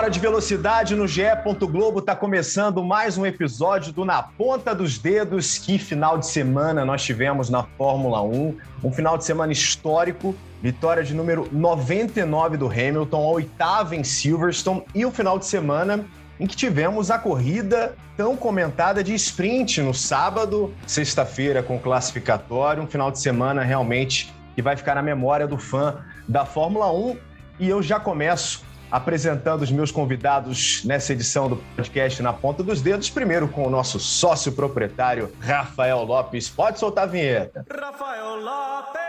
Hora de velocidade no GE. Globo está começando mais um episódio do Na Ponta dos Dedos. Que final de semana nós tivemos na Fórmula 1. Um final de semana histórico. Vitória de número 99 do Hamilton, a oitava em Silverstone. E o final de semana em que tivemos a corrida tão comentada de sprint no sábado, sexta-feira com classificatório. Um final de semana realmente que vai ficar na memória do fã da Fórmula 1. E eu já começo apresentando os meus convidados nessa edição do podcast Na Ponta dos Dedos. Primeiro com o nosso sócio proprietário, Rafael Lopes. Pode soltar a vinheta. Rafael Lopes!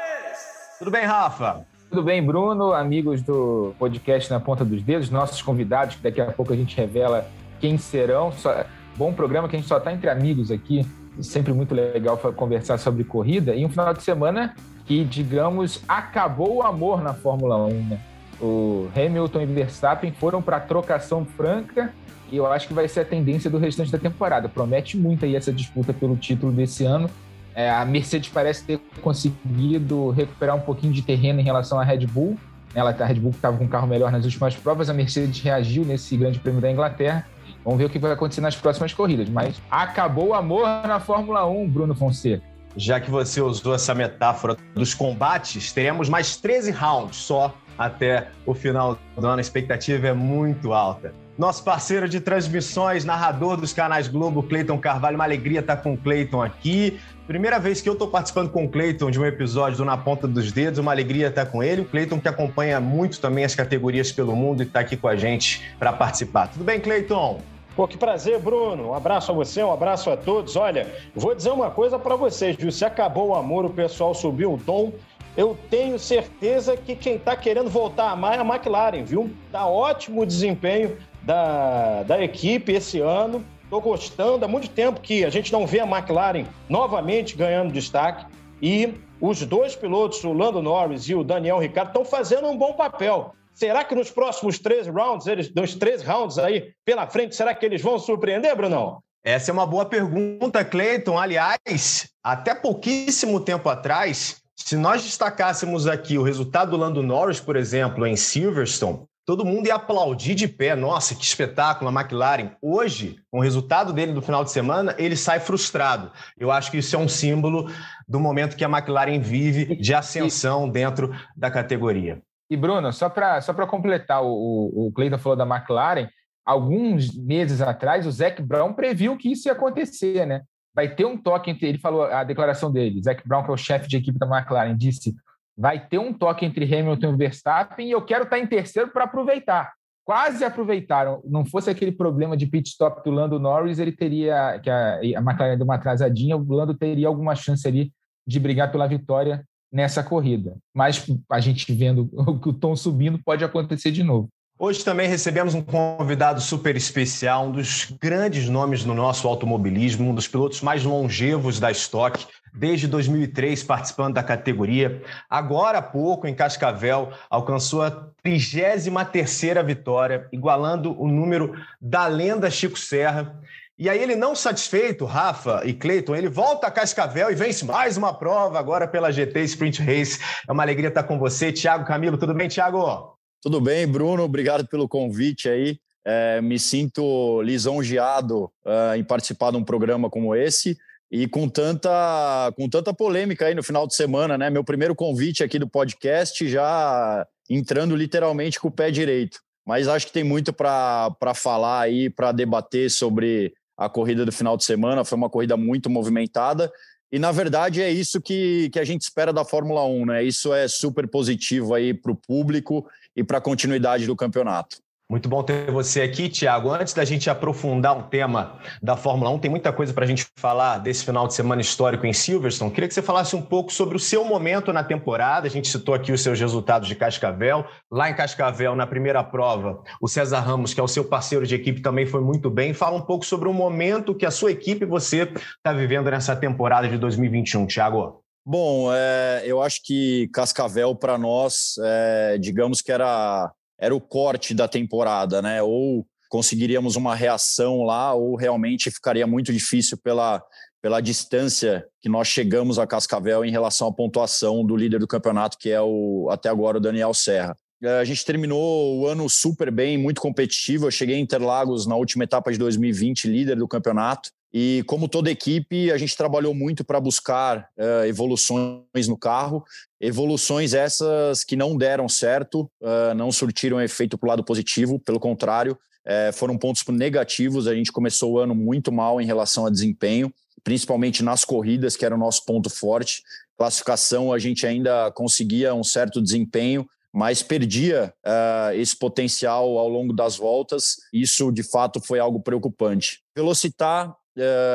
Tudo bem, Rafa? Tudo bem, Bruno, amigos do podcast Na Ponta dos Dedos, nossos convidados, que daqui a pouco a gente revela quem serão. Só... Bom programa que a gente só está entre amigos aqui, sempre muito legal conversar sobre corrida. E um final de semana que, digamos, acabou o amor na Fórmula 1, né? O Hamilton e Verstappen foram para trocação franca e eu acho que vai ser a tendência do restante da temporada. Promete muito aí essa disputa pelo título desse ano. É, a Mercedes parece ter conseguido recuperar um pouquinho de terreno em relação à Red Bull. Ela, a Red Bull estava com um carro melhor nas últimas provas, a Mercedes reagiu nesse Grande Prêmio da Inglaterra. Vamos ver o que vai acontecer nas próximas corridas. Mas acabou o amor na Fórmula 1, Bruno Fonseca. Já que você usou essa metáfora dos combates, teremos mais 13 rounds só até o final do ano. A expectativa é muito alta. Nosso parceiro de transmissões, narrador dos canais Globo, Cleiton Carvalho. Uma alegria estar com o Cleiton aqui. Primeira vez que eu estou participando com o Cleiton de um episódio do Na Ponta dos Dedos, uma alegria estar com ele. O Cleiton que acompanha muito também as categorias pelo mundo e está aqui com a gente para participar. Tudo bem, Cleiton? Pô, que prazer, Bruno. Um abraço a você, um abraço a todos. Olha, vou dizer uma coisa para vocês, viu? Se acabou o amor, o pessoal subiu o tom eu tenho certeza que quem está querendo voltar a amar é a McLaren, viu? Tá ótimo o desempenho da, da equipe esse ano. Estou gostando. Há muito tempo que a gente não vê a McLaren novamente ganhando destaque. E os dois pilotos, o Lando Norris e o Daniel Ricciardo, estão fazendo um bom papel. Será que nos próximos 13 rounds, eles, nos 13 rounds aí pela frente, será que eles vão surpreender, Brunão? Essa é uma boa pergunta, Cleiton. Aliás, até pouquíssimo tempo atrás, se nós destacássemos aqui o resultado do Lando Norris, por exemplo, em Silverstone, todo mundo ia aplaudir de pé. Nossa, que espetáculo a McLaren. Hoje, com o resultado dele do final de semana, ele sai frustrado. Eu acho que isso é um símbolo do momento que a McLaren vive de ascensão dentro da categoria. E, Bruno, só para só completar, o, o Cleiton falou da McLaren. Alguns meses atrás, o Zac Brown previu que isso ia acontecer, né? Vai ter um toque entre. Ele falou a declaração dele, Zac Brown, que é o chefe de equipe da McLaren, disse: vai ter um toque entre Hamilton e Verstappen e eu quero estar em terceiro para aproveitar. Quase aproveitaram. Não fosse aquele problema de pit stop do Lando Norris, ele teria. que a, a McLaren deu uma atrasadinha, o Lando teria alguma chance ali de brigar pela vitória nessa corrida. Mas a gente vendo o tom subindo, pode acontecer de novo. Hoje também recebemos um convidado super especial, um dos grandes nomes no nosso automobilismo, um dos pilotos mais longevos da Stock, desde 2003 participando da categoria. Agora há pouco, em Cascavel, alcançou a 33ª vitória, igualando o número da lenda Chico Serra. E aí ele não satisfeito, Rafa e Cleiton, ele volta a Cascavel e vence mais uma prova agora pela GT Sprint Race. É uma alegria estar com você, Thiago Camilo. Tudo bem, Thiago? Tudo bem, Bruno? Obrigado pelo convite aí. É, me sinto lisonjeado uh, em participar de um programa como esse e com tanta, com tanta polêmica aí no final de semana, né? Meu primeiro convite aqui do podcast já entrando literalmente com o pé direito. Mas acho que tem muito para falar aí, para debater sobre a corrida do final de semana. Foi uma corrida muito movimentada. E, na verdade, é isso que, que a gente espera da Fórmula 1, né? Isso é super positivo aí para o público e para a continuidade do campeonato. Muito bom ter você aqui, Tiago. Antes da gente aprofundar um tema da Fórmula 1, tem muita coisa para a gente falar desse final de semana histórico em Silverstone. Queria que você falasse um pouco sobre o seu momento na temporada. A gente citou aqui os seus resultados de Cascavel. Lá em Cascavel, na primeira prova, o César Ramos, que é o seu parceiro de equipe, também foi muito bem. Fala um pouco sobre o momento que a sua equipe e você está vivendo nessa temporada de 2021, Tiago. Bom, é, eu acho que Cascavel para nós, é, digamos que era, era o corte da temporada, né? Ou conseguiríamos uma reação lá, ou realmente ficaria muito difícil pela, pela distância que nós chegamos a Cascavel em relação à pontuação do líder do campeonato, que é o até agora o Daniel Serra. É, a gente terminou o ano super bem, muito competitivo. Eu cheguei em Interlagos na última etapa de 2020, líder do campeonato. E como toda equipe, a gente trabalhou muito para buscar uh, evoluções no carro, evoluções essas que não deram certo, uh, não surtiram efeito para o lado positivo, pelo contrário, uh, foram pontos negativos. A gente começou o ano muito mal em relação a desempenho, principalmente nas corridas, que era o nosso ponto forte. Classificação, a gente ainda conseguia um certo desempenho, mas perdia uh, esse potencial ao longo das voltas. Isso, de fato, foi algo preocupante. Velocitar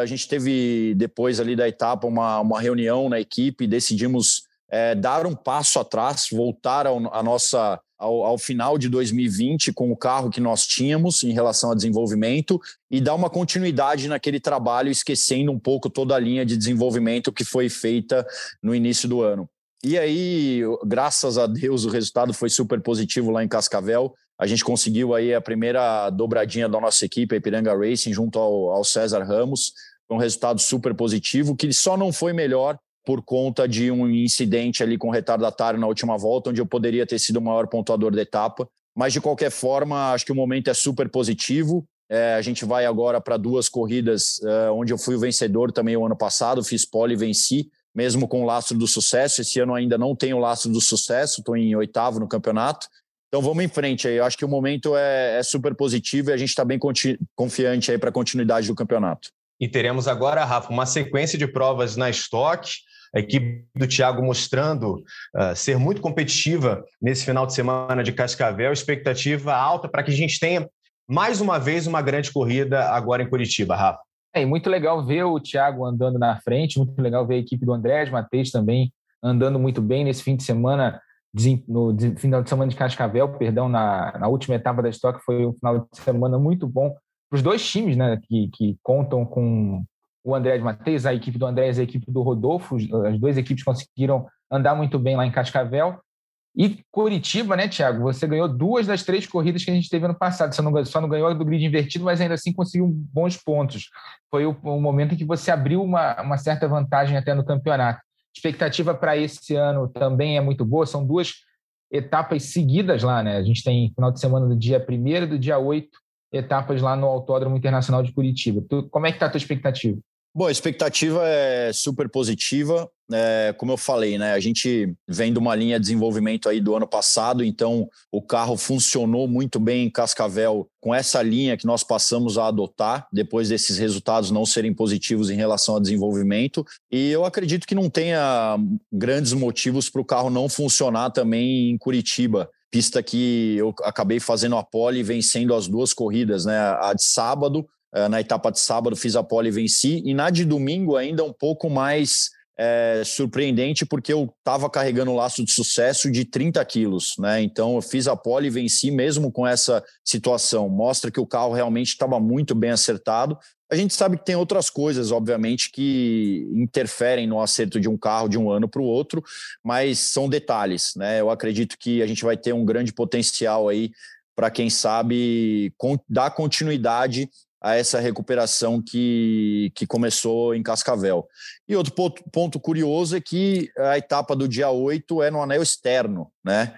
a gente teve depois ali da etapa uma, uma reunião na equipe, decidimos é, dar um passo atrás, voltar ao, a nossa, ao, ao, final de 2020 com o carro que nós tínhamos em relação a desenvolvimento e dar uma continuidade naquele trabalho, esquecendo um pouco toda a linha de desenvolvimento que foi feita no início do ano. E aí, graças a Deus, o resultado foi super positivo lá em Cascavel. A gente conseguiu aí a primeira dobradinha da nossa equipe, a Ipiranga Racing, junto ao, ao César Ramos. Foi um resultado super positivo, que só não foi melhor por conta de um incidente ali com retardatário na última volta, onde eu poderia ter sido o maior pontuador da etapa. Mas, de qualquer forma, acho que o momento é super positivo. É, a gente vai agora para duas corridas, é, onde eu fui o vencedor também o ano passado, fiz pole e venci, mesmo com o lastro do sucesso. Esse ano ainda não tenho o lastro do sucesso, estou em oitavo no campeonato. Então vamos em frente aí. Eu acho que o momento é, é super positivo e a gente está bem confiante aí para a continuidade do campeonato. E teremos agora, Rafa, uma sequência de provas na Stock. A equipe do Thiago mostrando uh, ser muito competitiva nesse final de semana de Cascavel. Expectativa alta para que a gente tenha mais uma vez uma grande corrida agora em Curitiba, Rafa. É muito legal ver o Thiago andando na frente, muito legal ver a equipe do Andrés Matheus também andando muito bem nesse fim de semana no final de semana de Cascavel, perdão, na, na última etapa da Stock, foi um final de semana muito bom para os dois times, né, que, que contam com o André de Matheus, a equipe do André e a equipe do Rodolfo, as duas equipes conseguiram andar muito bem lá em Cascavel. E Curitiba, né, Thiago? Você ganhou duas das três corridas que a gente teve ano passado. Você não, só não ganhou do grid invertido, mas ainda assim conseguiu bons pontos. Foi o, o momento em que você abriu uma, uma certa vantagem até no campeonato. Expectativa para esse ano também é muito boa, são duas etapas seguidas lá, né? A gente tem final de semana do dia 1 e do dia 8, etapas lá no Autódromo Internacional de Curitiba. Tu, como é que está a tua expectativa? Bom, a expectativa é super positiva. É, como eu falei, né? A gente vem de uma linha de desenvolvimento aí do ano passado, então o carro funcionou muito bem em Cascavel com essa linha que nós passamos a adotar depois desses resultados não serem positivos em relação ao desenvolvimento. E eu acredito que não tenha grandes motivos para o carro não funcionar também em Curitiba pista que eu acabei fazendo a pole e vencendo as duas corridas, né? A de sábado na etapa de sábado fiz a pole e venci, e na de domingo ainda um pouco mais é, surpreendente, porque eu estava carregando o laço de sucesso de 30 quilos, né? Então eu fiz a pole e venci mesmo com essa situação. Mostra que o carro realmente estava muito bem acertado. A gente sabe que tem outras coisas, obviamente, que interferem no acerto de um carro de um ano para o outro, mas são detalhes, né? Eu acredito que a gente vai ter um grande potencial aí para quem sabe dar continuidade a essa recuperação que, que começou em Cascavel. E outro ponto, ponto curioso é que a etapa do dia 8 é no anel externo, né?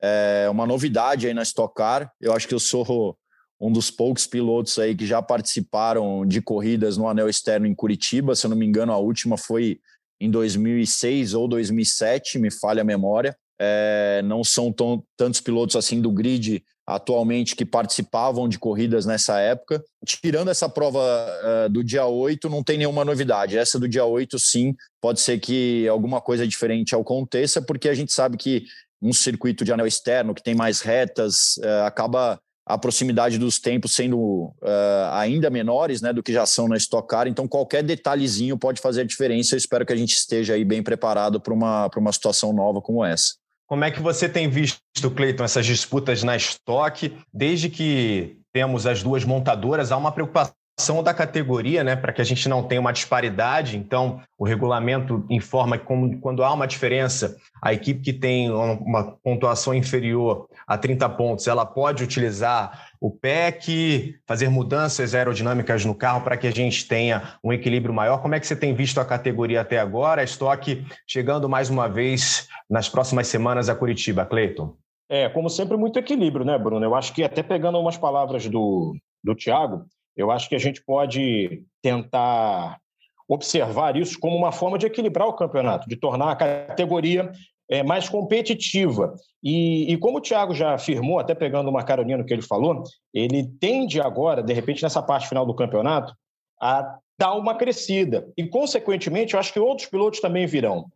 É uma novidade aí na Stock Car. Eu acho que eu sou um dos poucos pilotos aí que já participaram de corridas no anel externo em Curitiba. Se eu não me engano, a última foi em 2006 ou 2007, me falha a memória. É, não são tão, tantos pilotos assim do grid atualmente que participavam de corridas nessa época. Tirando essa prova uh, do dia 8, não tem nenhuma novidade. Essa do dia 8, sim, pode ser que alguma coisa diferente aconteça, porque a gente sabe que um circuito de anel externo que tem mais retas uh, acaba a proximidade dos tempos sendo uh, ainda menores né, do que já são na Stock Car, então qualquer detalhezinho pode fazer a diferença. Eu espero que a gente esteja aí bem preparado para uma, uma situação nova como essa. Como é que você tem visto, Cleiton, essas disputas na estoque? Desde que temos as duas montadoras, há uma preocupação da categoria, né, para que a gente não tenha uma disparidade. Então, o regulamento informa que quando há uma diferença, a equipe que tem uma pontuação inferior a 30 pontos, ela pode utilizar o PEC, fazer mudanças aerodinâmicas no carro para que a gente tenha um equilíbrio maior. Como é que você tem visto a categoria até agora? Estoque chegando mais uma vez nas próximas semanas a Curitiba, Cleiton. É, como sempre, muito equilíbrio, né, Bruno? Eu acho que até pegando umas palavras do, do Tiago, eu acho que a gente pode tentar observar isso como uma forma de equilibrar o campeonato, de tornar a categoria é, mais competitiva. E, e, como o Thiago já afirmou, até pegando uma caroninha no que ele falou, ele tende agora, de repente, nessa parte final do campeonato, a dar uma crescida. E, consequentemente, eu acho que outros pilotos também virão.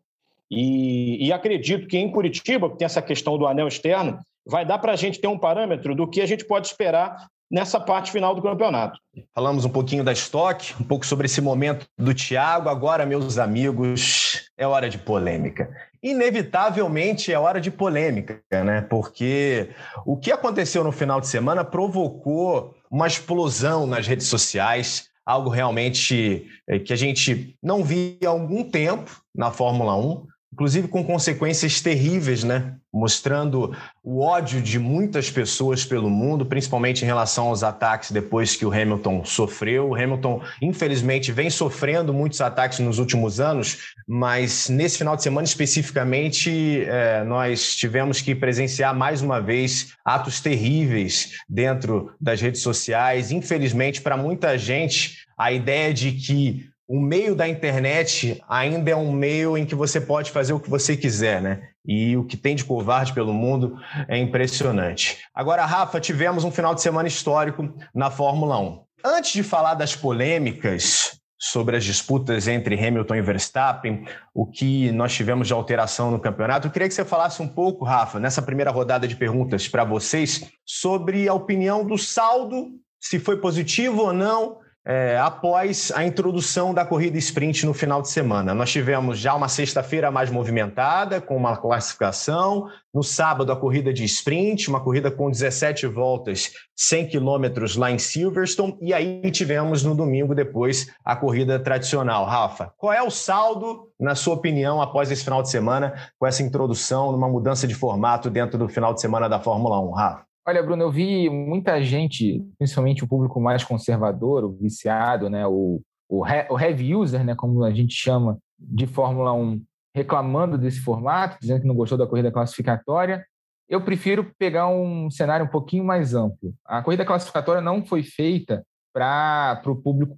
E, e acredito que em Curitiba, que tem essa questão do anel externo, vai dar para a gente ter um parâmetro do que a gente pode esperar nessa parte final do campeonato. Falamos um pouquinho da estoque, um pouco sobre esse momento do Thiago. Agora, meus amigos, é hora de polêmica. Inevitavelmente é hora de polêmica, né? Porque o que aconteceu no final de semana provocou uma explosão nas redes sociais, algo realmente eh, que a gente não via há algum tempo na Fórmula 1 inclusive com consequências terríveis, né? Mostrando o ódio de muitas pessoas pelo mundo, principalmente em relação aos ataques depois que o Hamilton sofreu. O Hamilton, infelizmente, vem sofrendo muitos ataques nos últimos anos, mas nesse final de semana especificamente, é, nós tivemos que presenciar mais uma vez atos terríveis dentro das redes sociais. Infelizmente, para muita gente, a ideia de que o meio da internet ainda é um meio em que você pode fazer o que você quiser, né? E o que tem de covarde pelo mundo é impressionante. Agora, Rafa, tivemos um final de semana histórico na Fórmula 1. Antes de falar das polêmicas sobre as disputas entre Hamilton e Verstappen, o que nós tivemos de alteração no campeonato, eu queria que você falasse um pouco, Rafa, nessa primeira rodada de perguntas para vocês, sobre a opinião do saldo, se foi positivo ou não, é, após a introdução da corrida sprint no final de semana. Nós tivemos já uma sexta-feira mais movimentada, com uma classificação. No sábado, a corrida de sprint, uma corrida com 17 voltas, 100 quilômetros lá em Silverstone. E aí tivemos no domingo, depois, a corrida tradicional. Rafa, qual é o saldo, na sua opinião, após esse final de semana, com essa introdução, numa mudança de formato dentro do final de semana da Fórmula 1? Rafa? Olha, Bruno, eu vi muita gente, principalmente o público mais conservador, o viciado, né, o, o, o heavy user, né, como a gente chama, de Fórmula 1, reclamando desse formato, dizendo que não gostou da corrida classificatória. Eu prefiro pegar um cenário um pouquinho mais amplo. A corrida classificatória não foi feita para o público,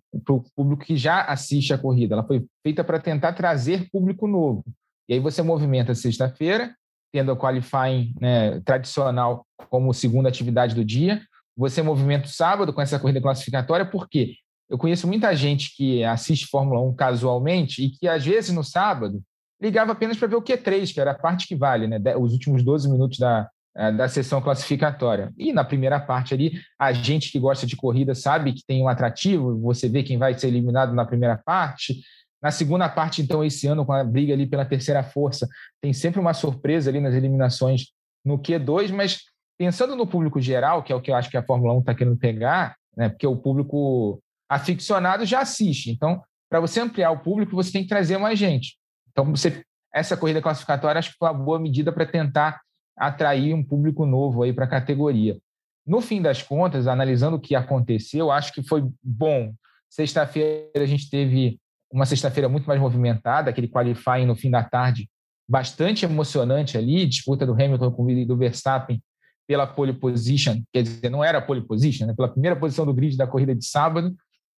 público que já assiste a corrida, ela foi feita para tentar trazer público novo. E aí você movimenta sexta-feira, tendo o qualifying né, tradicional como segunda atividade do dia. Você movimenta o sábado com essa corrida classificatória, por quê? Eu conheço muita gente que assiste Fórmula 1 casualmente e que, às vezes, no sábado, ligava apenas para ver o Q3, que era a parte que vale, né? os últimos 12 minutos da, eh, da sessão classificatória. E na primeira parte ali, a gente que gosta de corrida sabe que tem um atrativo, você vê quem vai ser eliminado na primeira parte, na segunda parte, então, esse ano, com a briga ali pela terceira força, tem sempre uma surpresa ali nas eliminações no Q2, mas pensando no público geral, que é o que eu acho que a Fórmula 1 está querendo pegar, né, porque o público aficionado já assiste. Então, para você ampliar o público, você tem que trazer mais gente. Então, você, essa corrida classificatória acho que foi uma boa medida para tentar atrair um público novo aí para a categoria. No fim das contas, analisando o que aconteceu, acho que foi bom. Sexta-feira a gente teve uma sexta-feira muito mais movimentada, aquele qualifying no fim da tarde bastante emocionante ali, disputa do Hamilton com o do Verstappen pela pole position, quer dizer, não era pole position, né? pela primeira posição do grid da corrida de sábado,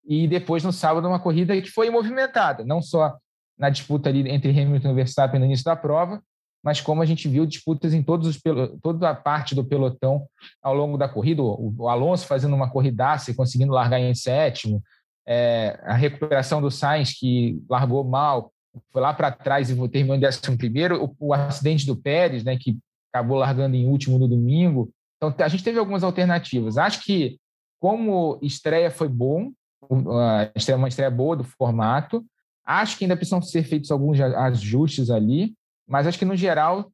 e depois no sábado uma corrida que foi movimentada, não só na disputa ali entre Hamilton e Verstappen no início da prova, mas como a gente viu disputas em todos os toda a parte do pelotão ao longo da corrida, o Alonso fazendo uma corridaça e conseguindo largar em sétimo, é, a recuperação do Sainz, que largou mal, foi lá para trás e terminou em décimo primeiro, o, o, acidente do Pérez, né, que acabou largando em último no domingo. Então, a gente teve algumas alternativas. Acho que, como estreia foi bom, uma estreia boa do formato, acho que ainda precisam ser feitos alguns ajustes ali, mas acho que, no geral,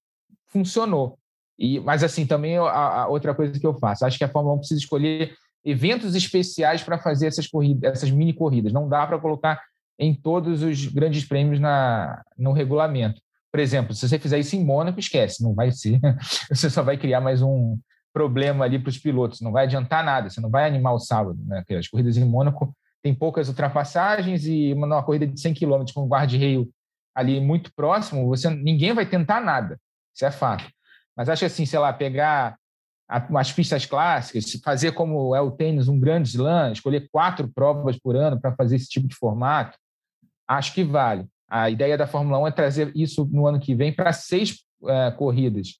funcionou. E, mas, assim, também a, a outra coisa que eu faço, acho que a Fórmula 1 precisa escolher eventos especiais para fazer essas corridas, essas mini corridas. Não dá para colocar em todos os grandes prêmios na, no regulamento. Por exemplo, se você fizer isso em Mônaco, esquece, não vai ser. Você só vai criar mais um problema ali para os pilotos, não vai adiantar nada, você não vai animar o sábado. Né? As corridas em Mônaco tem poucas ultrapassagens e uma, corrida de 100 km com o guarda-reio ali muito próximo, você ninguém vai tentar nada, isso é fato. Mas acho assim, sei lá, pegar as pistas clássicas, fazer como é o tênis um grande slam, escolher quatro provas por ano para fazer esse tipo de formato, acho que vale. A ideia da Fórmula 1 é trazer isso no ano que vem para seis é, corridas.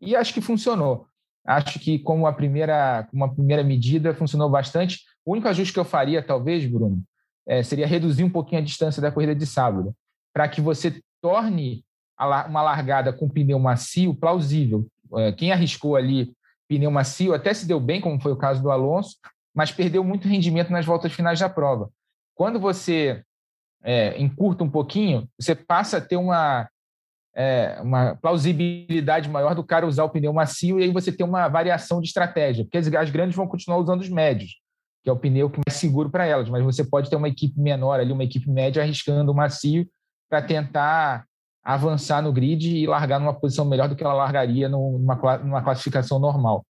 E acho que funcionou. Acho que como a primeira, uma primeira medida funcionou bastante. O único ajuste que eu faria, talvez, Bruno, é, seria reduzir um pouquinho a distância da corrida de sábado, para que você torne uma largada com pneu macio plausível. É, quem arriscou ali pneu macio até se deu bem, como foi o caso do Alonso, mas perdeu muito rendimento nas voltas finais da prova. Quando você é, encurta um pouquinho, você passa a ter uma, é, uma plausibilidade maior do cara usar o pneu macio e aí você tem uma variação de estratégia, porque as, grandes vão continuar usando os médios, que é o pneu que é mais seguro para elas, mas você pode ter uma equipe menor ali, uma equipe média arriscando o macio para tentar avançar no grid e largar numa posição melhor do que ela largaria numa, numa classificação normal.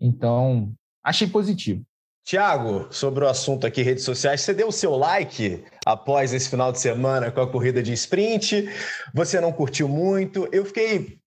Então, achei positivo. Tiago, sobre o assunto aqui, redes sociais, você deu o seu like após esse final de semana com a corrida de sprint? Você não curtiu muito? Eu fiquei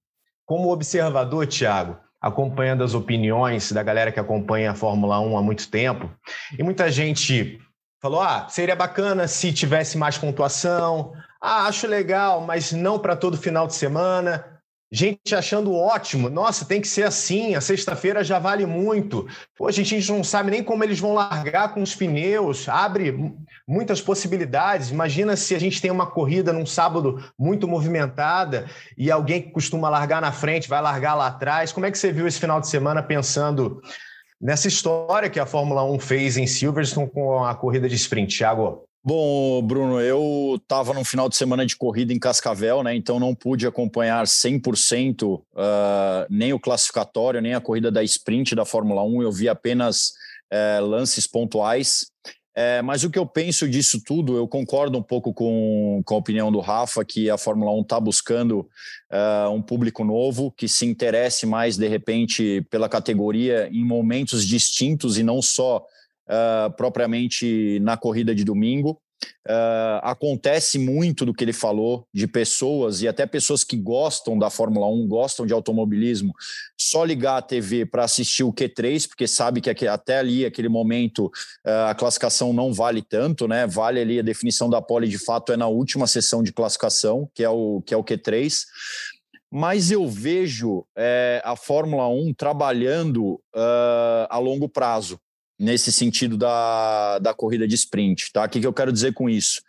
como observador, Tiago, acompanhando as opiniões da galera que acompanha a Fórmula 1 há muito tempo, e muita gente falou: ah, seria bacana se tivesse mais pontuação, ah, acho legal, mas não para todo final de semana. Gente achando ótimo, nossa, tem que ser assim, a sexta-feira já vale muito. Pô, a gente não sabe nem como eles vão largar com os pneus, abre muitas possibilidades. Imagina se a gente tem uma corrida num sábado muito movimentada e alguém que costuma largar na frente vai largar lá atrás. Como é que você viu esse final de semana pensando nessa história que a Fórmula 1 fez em Silverstone com a corrida de sprint, Thiago? Bom, Bruno, eu estava no final de semana de corrida em Cascavel, né? Então não pude acompanhar 100% uh, ah, nem o classificatório, nem a corrida da sprint da Fórmula 1. Eu vi apenas uh, lances pontuais. Uh, mas o que eu penso disso tudo, eu concordo um pouco com, com a opinião do Rafa, que a Fórmula 1 está buscando ah, um público novo, que se interesse mais, de repente, pela categoria em momentos distintos e não só uh, propriamente na corrida de domingo. Uh, acontece muito do que ele falou de pessoas e até pessoas que gostam da Fórmula 1, gostam de automobilismo, só ligar a TV para assistir o Q3, porque sabe que até ali, aquele momento, uh, a classificação não vale tanto, né? Vale ali a definição da pole de fato é na última sessão de classificação, que é o, que é o Q3 mas eu vejo é, a Fórmula 1 trabalhando uh, a longo prazo nesse sentido da, da corrida de sprint. Tá? O que, que eu quero dizer com isso?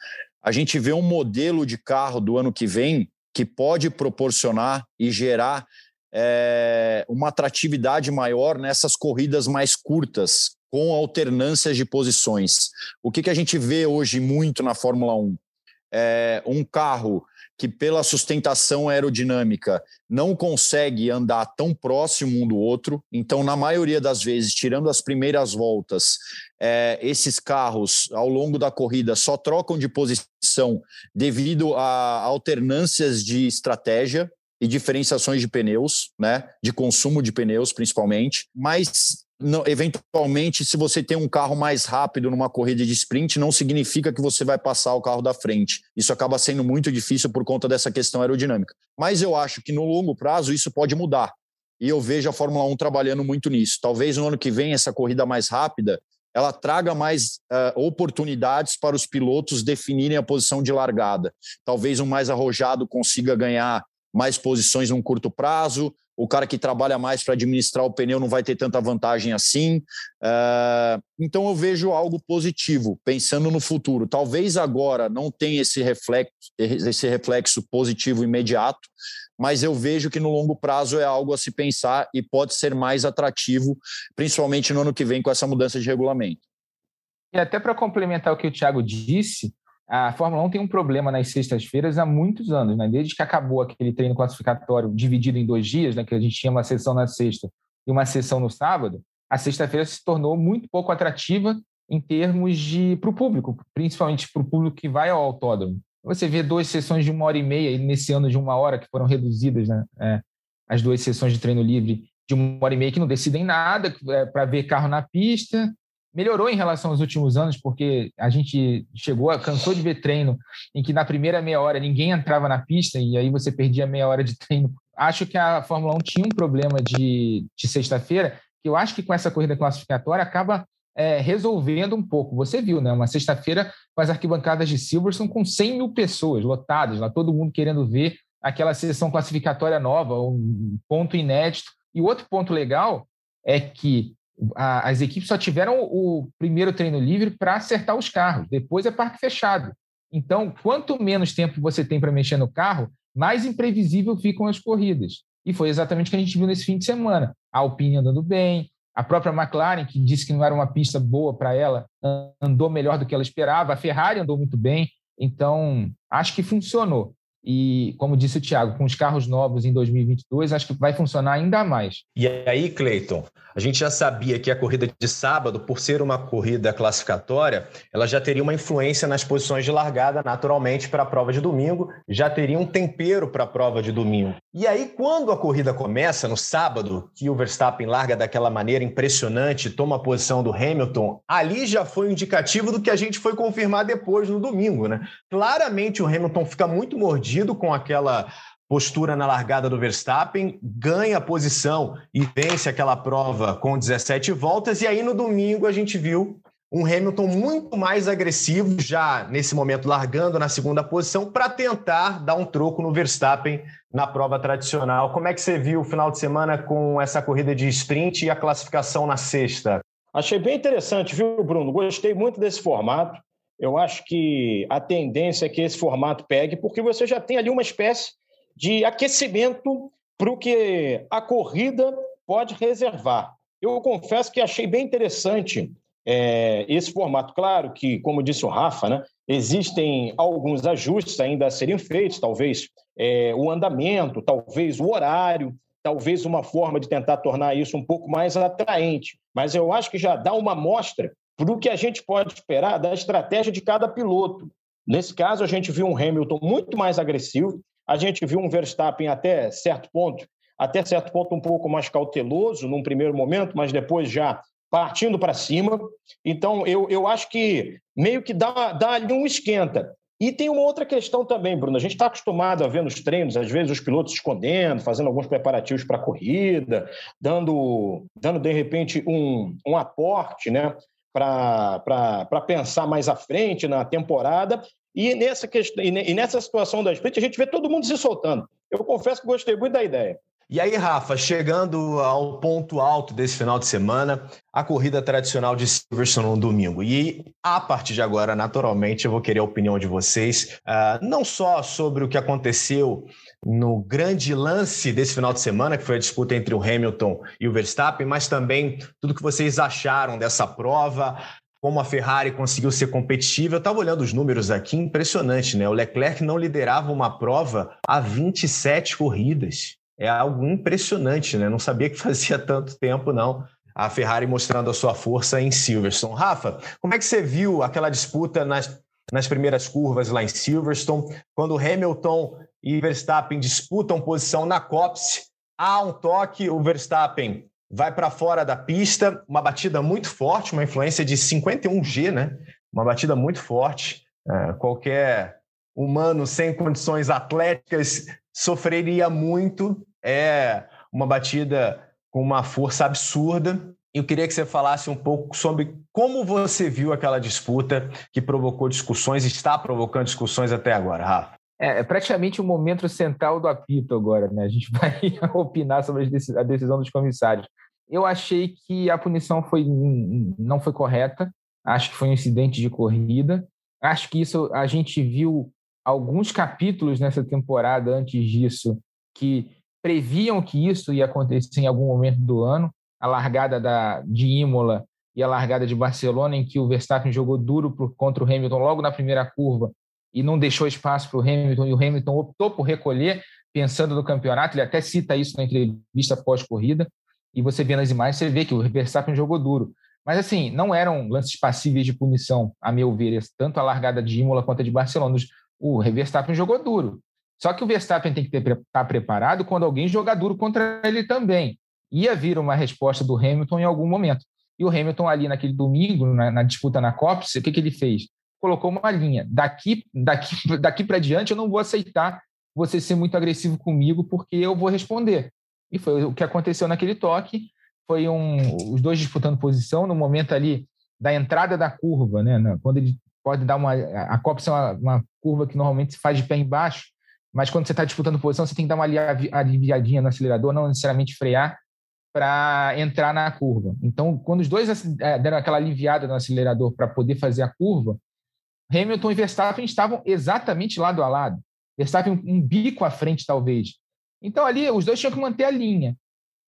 A gente vê um modelo de carro do ano que vem que pode proporcionar e gerar é, uma atratividade maior nessas corridas mais curtas, com alternâncias de posições. O que, que a gente vê hoje muito na Fórmula 1? É um carro que, pela sustentação aerodinâmica, não consegue andar tão próximo um do outro. Então, na maioria das vezes, tirando as primeiras voltas, é, esses carros, ao longo da corrida, só trocam de posição devido a alternâncias de estratégia e diferenciações de pneus, né? De consumo de pneus, principalmente. Mas não, eventualmente, se você tem um carro mais rápido numa corrida de sprint, não significa que você vai passar o carro da frente. Isso acaba sendo muito difícil por conta dessa questão aerodinâmica. Mas eu acho que no longo prazo isso pode mudar. E eu vejo a Fórmula 1 trabalhando muito nisso. Talvez no ano que vem essa corrida mais rápida ela traga mais uh, oportunidades para os pilotos definirem a posição de largada. Talvez um mais arrojado consiga ganhar mais posições num curto prazo, o cara que trabalha mais para administrar o pneu não vai ter tanta vantagem assim. Uh, então eu vejo algo positivo, pensando no futuro. Talvez agora não tenha esse reflexo, esse reflexo positivo imediato, mas eu vejo que no longo prazo é algo a se pensar e pode ser mais atrativo, principalmente no ano que vem com essa mudança de regulamento. E até para complementar o que o Thiago disse, a Fórmula 1 tem um problema nas sextas-feiras há muitos anos, né? Desde que acabou aquele treino classificatório dividido em dois dias, né? Que a gente tinha uma sessão na sexta e uma sessão no sábado, a sexta-feira se tornou muito pouco atrativa em termos de para o público, principalmente para o público que vai ao autódromo. Você vê duas sessões de uma hora e meia, nesse ano de uma hora, que foram reduzidas, né? É, as duas sessões de treino livre de uma hora e meia, que não decidem nada, é, para ver carro na pista. Melhorou em relação aos últimos anos, porque a gente chegou, cansou de ver treino em que na primeira meia hora ninguém entrava na pista e aí você perdia meia hora de treino. Acho que a Fórmula 1 tinha um problema de, de sexta-feira, que eu acho que com essa corrida classificatória acaba é, resolvendo um pouco. Você viu, né? Uma sexta-feira com as arquibancadas de Silverstone com 100 mil pessoas lotadas, lá todo mundo querendo ver aquela sessão classificatória nova, um ponto inédito. E outro ponto legal é que a, as equipes só tiveram o primeiro treino livre para acertar os carros, depois é parque fechado. Então, quanto menos tempo você tem para mexer no carro, mais imprevisível ficam as corridas. E foi exatamente o que a gente viu nesse fim de semana. A Alpine andando bem, a própria McLaren, que disse que não era uma pista boa para ela, andou melhor do que ela esperava. A Ferrari andou muito bem. Então, acho que funcionou. E, como disse o Thiago, com os carros novos em 2022, acho que vai funcionar ainda mais. E aí, Cleiton, a gente já sabia que a corrida de sábado, por ser uma corrida classificatória, ela já teria uma influência nas posições de largada, naturalmente, para a prova de domingo, já teria um tempero para a prova de domingo. E aí, quando a corrida começa, no sábado, que o Verstappen larga daquela maneira impressionante, toma a posição do Hamilton, ali já foi um indicativo do que a gente foi confirmar depois no domingo, né? Claramente o Hamilton fica muito mordido com aquela postura na largada do Verstappen, ganha a posição e vence aquela prova com 17 voltas. E aí no domingo a gente viu um Hamilton muito mais agressivo, já nesse momento largando na segunda posição, para tentar dar um troco no Verstappen na prova tradicional. Como é que você viu o final de semana com essa corrida de sprint e a classificação na sexta? Achei bem interessante, viu, Bruno? Gostei muito desse formato eu acho que a tendência é que esse formato pegue, porque você já tem ali uma espécie de aquecimento para o que a corrida pode reservar. Eu confesso que achei bem interessante é, esse formato. Claro que, como disse o Rafa, né, existem alguns ajustes ainda a serem feitos, talvez é, o andamento, talvez o horário, talvez uma forma de tentar tornar isso um pouco mais atraente. Mas eu acho que já dá uma mostra para o que a gente pode esperar da estratégia de cada piloto. Nesse caso, a gente viu um Hamilton muito mais agressivo, a gente viu um Verstappen até certo ponto, até certo ponto um pouco mais cauteloso num primeiro momento, mas depois já partindo para cima. Então, eu, eu acho que meio que dá, dá ali um esquenta. E tem uma outra questão também, Bruno. A gente está acostumado a ver nos treinos, às vezes, os pilotos escondendo, fazendo alguns preparativos para a corrida, dando, dando, de repente, um, um aporte né, para pensar mais à frente na temporada. E nessa, questão, e nessa situação da sprint, a gente vê todo mundo se soltando. Eu confesso que gostei muito da ideia. E aí, Rafa, chegando ao ponto alto desse final de semana, a corrida tradicional de Silverstone no domingo. E a partir de agora, naturalmente, eu vou querer a opinião de vocês, uh, não só sobre o que aconteceu no grande lance desse final de semana, que foi a disputa entre o Hamilton e o Verstappen, mas também tudo que vocês acharam dessa prova, como a Ferrari conseguiu ser competitiva. Eu estava olhando os números aqui, impressionante, né? O Leclerc não liderava uma prova há 27 corridas. É algo impressionante, né? Não sabia que fazia tanto tempo, não. A Ferrari mostrando a sua força em Silverstone. Rafa, como é que você viu aquela disputa nas, nas primeiras curvas lá em Silverstone, quando Hamilton e Verstappen disputam posição na Copse. Há um toque, o Verstappen vai para fora da pista, uma batida muito forte, uma influência de 51G, né? Uma batida muito forte. É, qualquer humano sem condições atléticas sofreria muito. É uma batida com uma força absurda. Eu queria que você falasse um pouco sobre como você viu aquela disputa que provocou discussões, está provocando discussões até agora, Rafa. É, é praticamente o momento central do apito agora, né? A gente vai opinar sobre a decisão dos comissários. Eu achei que a punição foi, não foi correta, acho que foi um incidente de corrida. Acho que isso a gente viu alguns capítulos nessa temporada antes disso que previam que isso ia acontecer em algum momento do ano. A largada da, de Imola e a largada de Barcelona, em que o Verstappen jogou duro contra o Hamilton logo na primeira curva e não deixou espaço para o Hamilton, e o Hamilton optou por recolher, pensando no campeonato, ele até cita isso na entrevista pós-corrida. E você vê nas imagens, você vê que o Verstappen jogou duro. Mas, assim, não eram lances passíveis de punição, a meu ver, tanto a largada de Imola quanto a de Barcelona. O Verstappen jogou duro. Só que o Verstappen tem que estar tá preparado quando alguém jogar duro contra ele também. Ia vir uma resposta do Hamilton em algum momento. E o Hamilton, ali naquele domingo, na, na disputa na Copse, o que, que ele fez? Colocou uma linha. Daqui, daqui, daqui para diante, eu não vou aceitar você ser muito agressivo comigo, porque eu vou responder. E foi o que aconteceu naquele toque foi um, os dois disputando posição no momento ali da entrada da curva, né? Quando ele pode dar uma. A Copa é uma, uma curva que normalmente se faz de pé embaixo, mas quando você está disputando posição, você tem que dar uma aliviadinha no acelerador, não necessariamente frear, para entrar na curva. Então, quando os dois é, deram aquela aliviada no acelerador para poder fazer a curva, Hamilton e Verstappen estavam exatamente lado a lado. Verstappen um bico à frente, talvez. Então, ali, os dois tinham que manter a linha.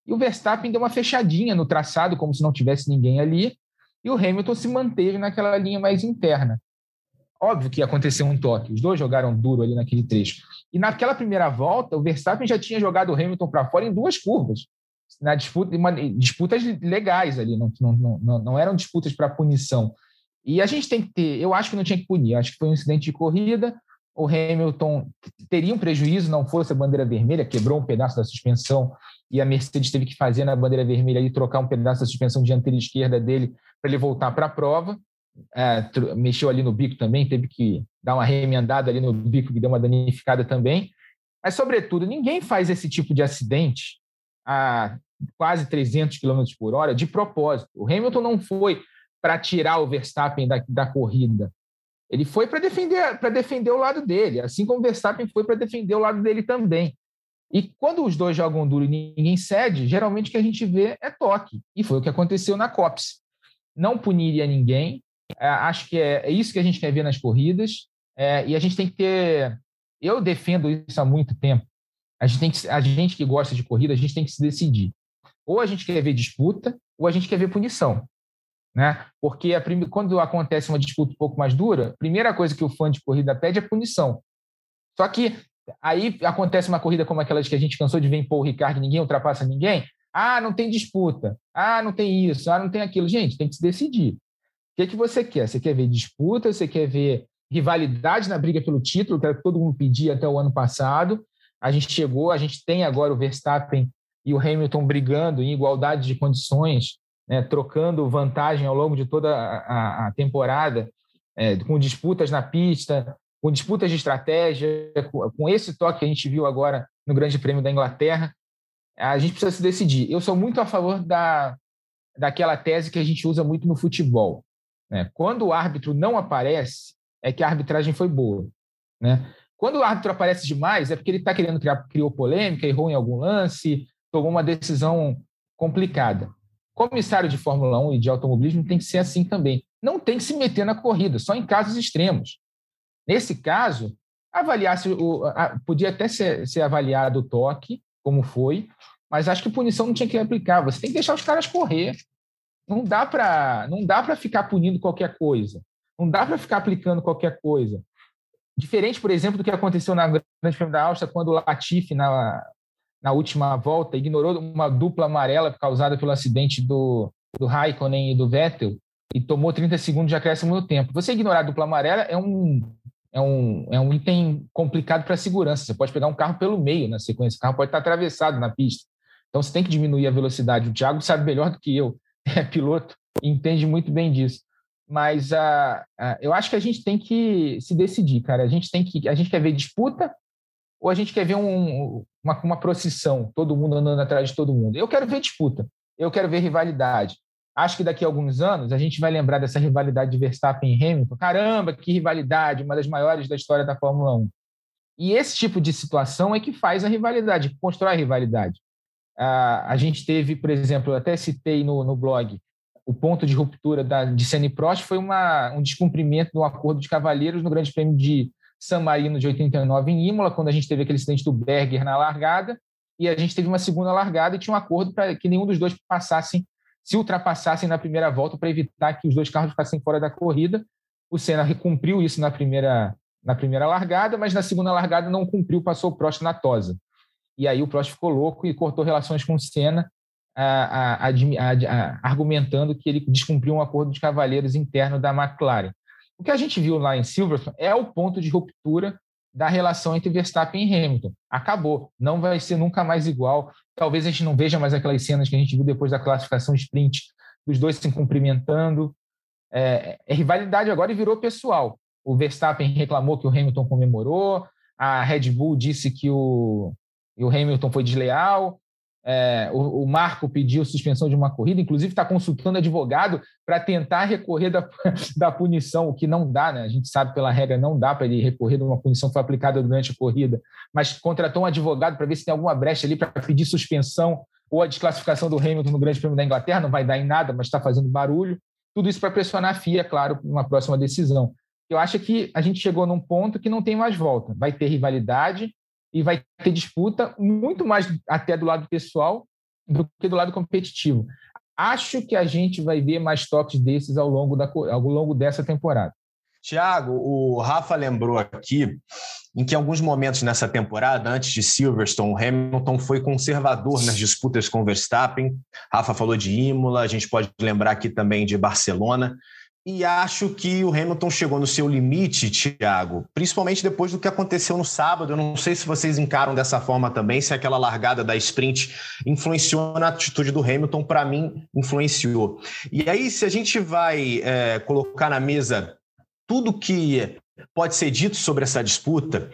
E o Verstappen deu uma fechadinha no traçado, como se não tivesse ninguém ali, e o Hamilton se manteve naquela linha mais interna. Óbvio que aconteceu um toque, os dois jogaram duro ali naquele trecho. E naquela primeira volta, o Verstappen já tinha jogado o Hamilton para fora em duas curvas, na disputa, uma, disputas legais ali, não, não, não, não eram disputas para punição. E a gente tem que ter, eu acho que não tinha que punir, acho que foi um incidente de corrida. O Hamilton teria um prejuízo, não fosse a bandeira vermelha, quebrou um pedaço da suspensão e a Mercedes teve que fazer na bandeira vermelha e trocar um pedaço da suspensão dianteira esquerda dele para ele voltar para a prova. É, mexeu ali no bico também, teve que dar uma remendada ali no bico que deu uma danificada também. Mas, sobretudo, ninguém faz esse tipo de acidente a quase 300 km por hora de propósito. O Hamilton não foi para tirar o Verstappen da, da corrida. Ele foi para defender, defender o lado dele, assim como o Verstappen foi para defender o lado dele também. E quando os dois jogam duro e ninguém cede, geralmente o que a gente vê é toque. E foi o que aconteceu na COPS. Não puniria ninguém. É, acho que é, é, isso que a gente quer ver nas corridas. É, e a gente tem que ter. Eu defendo isso há muito tempo. A gente, tem que, a gente que gosta de corrida, a gente tem que se decidir. Ou a gente quer ver disputa, ou a gente quer ver punição. Né? Porque a prim... quando acontece uma disputa um pouco mais dura, a primeira coisa que o fã de corrida pede é punição. Só que Aí acontece uma corrida como aquelas que a gente cansou de ver em Paul Ricard, ninguém ultrapassa ninguém. Ah, não tem disputa. Ah, não tem isso. Ah, não tem aquilo. Gente, tem que se decidir. O que, é que você quer? Você quer ver disputa? Você quer ver rivalidade na briga pelo título, que era que todo mundo pedia até o ano passado? A gente chegou, a gente tem agora o Verstappen e o Hamilton brigando em igualdade de condições, né, trocando vantagem ao longo de toda a, a, temporada, é, com disputas na pista, com disputas de estratégia, com esse toque que a gente viu agora no Grande Prêmio da Inglaterra, a gente precisa se decidir. Eu sou muito a favor da, daquela tese que a gente usa muito no futebol. Né? Quando o árbitro não aparece, é que a arbitragem foi boa. Né? Quando o árbitro aparece demais, é porque ele está querendo criar, criou polêmica, errou em algum lance, tomou uma decisão complicada. Comissário de Fórmula 1 e de automobilismo tem que ser assim também. Não tem que se meter na corrida, só em casos extremos. Nesse caso, avaliasse o, a, podia até ser, ser avaliado o toque, como foi, mas acho que punição não tinha que aplicar. Você tem que deixar os caras correr. Não dá para não dá para ficar punindo qualquer coisa. Não dá para ficar aplicando qualquer coisa. Diferente, por exemplo, do que aconteceu na Grande Prêmio da Áustria, quando o Latifi, na, na última volta, ignorou uma dupla amarela causada pelo acidente do, do Raikkonen e do Vettel e tomou 30 segundos de acréscimo no tempo. Você ignorar a dupla amarela é um, é um, é um item complicado para a segurança. Você pode pegar um carro pelo meio na sequência, o carro pode estar atravessado na pista. Então você tem que diminuir a velocidade. O Thiago sabe melhor do que eu, é piloto, entende muito bem disso. Mas uh, uh, eu acho que a gente tem que se decidir, cara. A gente tem que, a gente quer ver disputa ou a gente quer ver um, uma, uma procissão, todo mundo andando atrás de todo mundo. Eu quero ver disputa, eu quero ver rivalidade. Acho que daqui a alguns anos a gente vai lembrar dessa rivalidade de Verstappen e Hamilton. Caramba, que rivalidade, uma das maiores da história da Fórmula 1. E esse tipo de situação é que faz a rivalidade, constrói a rivalidade. A gente teve, por exemplo, eu até citei no, no blog, o ponto de ruptura da, de Prost foi uma, um descumprimento do acordo de cavalheiros no Grande Prêmio de San Marino de 89 em Imola, quando a gente teve aquele acidente do Berger na largada, e a gente teve uma segunda largada e tinha um acordo para que nenhum dos dois passassem se ultrapassassem na primeira volta para evitar que os dois carros ficassem fora da corrida. O Senna cumpriu isso na primeira, na primeira largada, mas na segunda largada não cumpriu, passou o Prost na tosa. E aí o Prost ficou louco e cortou relações com o Senna. a, a, a, argumentando que ele descumpriu um acordo de cavalheiros interno da McLaren. O que a gente viu lá em Silverstone é o ponto de ruptura da relação entre Verstappen e Hamilton. Acabou, não vai ser nunca mais igual. Talvez a gente não veja mais aquelas cenas que a gente viu depois da classificação sprint, dos dois se cumprimentando. É, é rivalidade agora e virou pessoal. O Verstappen reclamou que o Hamilton comemorou, a Red Bull disse que o, o Hamilton foi desleal, é, o, o, Marco pediu suspensão de uma corrida, inclusive está consultando advogado para tentar recorrer da, da punição, o que não dá, né? A gente sabe pela regra, não dá para ele recorrer de uma punição que foi aplicada durante a corrida, mas contratou um advogado para ver se tem alguma brecha ali para pedir suspensão ou a desclassificação do Hamilton no Grande Prêmio da Inglaterra, não vai dar em nada, mas está fazendo barulho. Tudo isso para pressionar a FIA, claro, para uma próxima decisão. Eu acho que a gente chegou num ponto que não tem mais volta. Vai ter rivalidade, e vai ter disputa muito mais até do lado pessoal do que do lado competitivo. Acho que a gente vai ver mais toques desses ao longo, da, ao longo dessa temporada. Tiago, o Rafa lembrou aqui em que em alguns momentos nessa temporada, antes de Silverstone, Hamilton foi conservador nas disputas com Verstappen. Rafa falou de Imola, a gente pode lembrar aqui também de Barcelona. E acho que o Hamilton chegou no seu limite, Thiago, principalmente depois do que aconteceu no sábado. Eu não sei se vocês encaram dessa forma também, se aquela largada da sprint influenciou na atitude do Hamilton. Para mim, influenciou. E aí, se a gente vai é, colocar na mesa tudo que pode ser dito sobre essa disputa,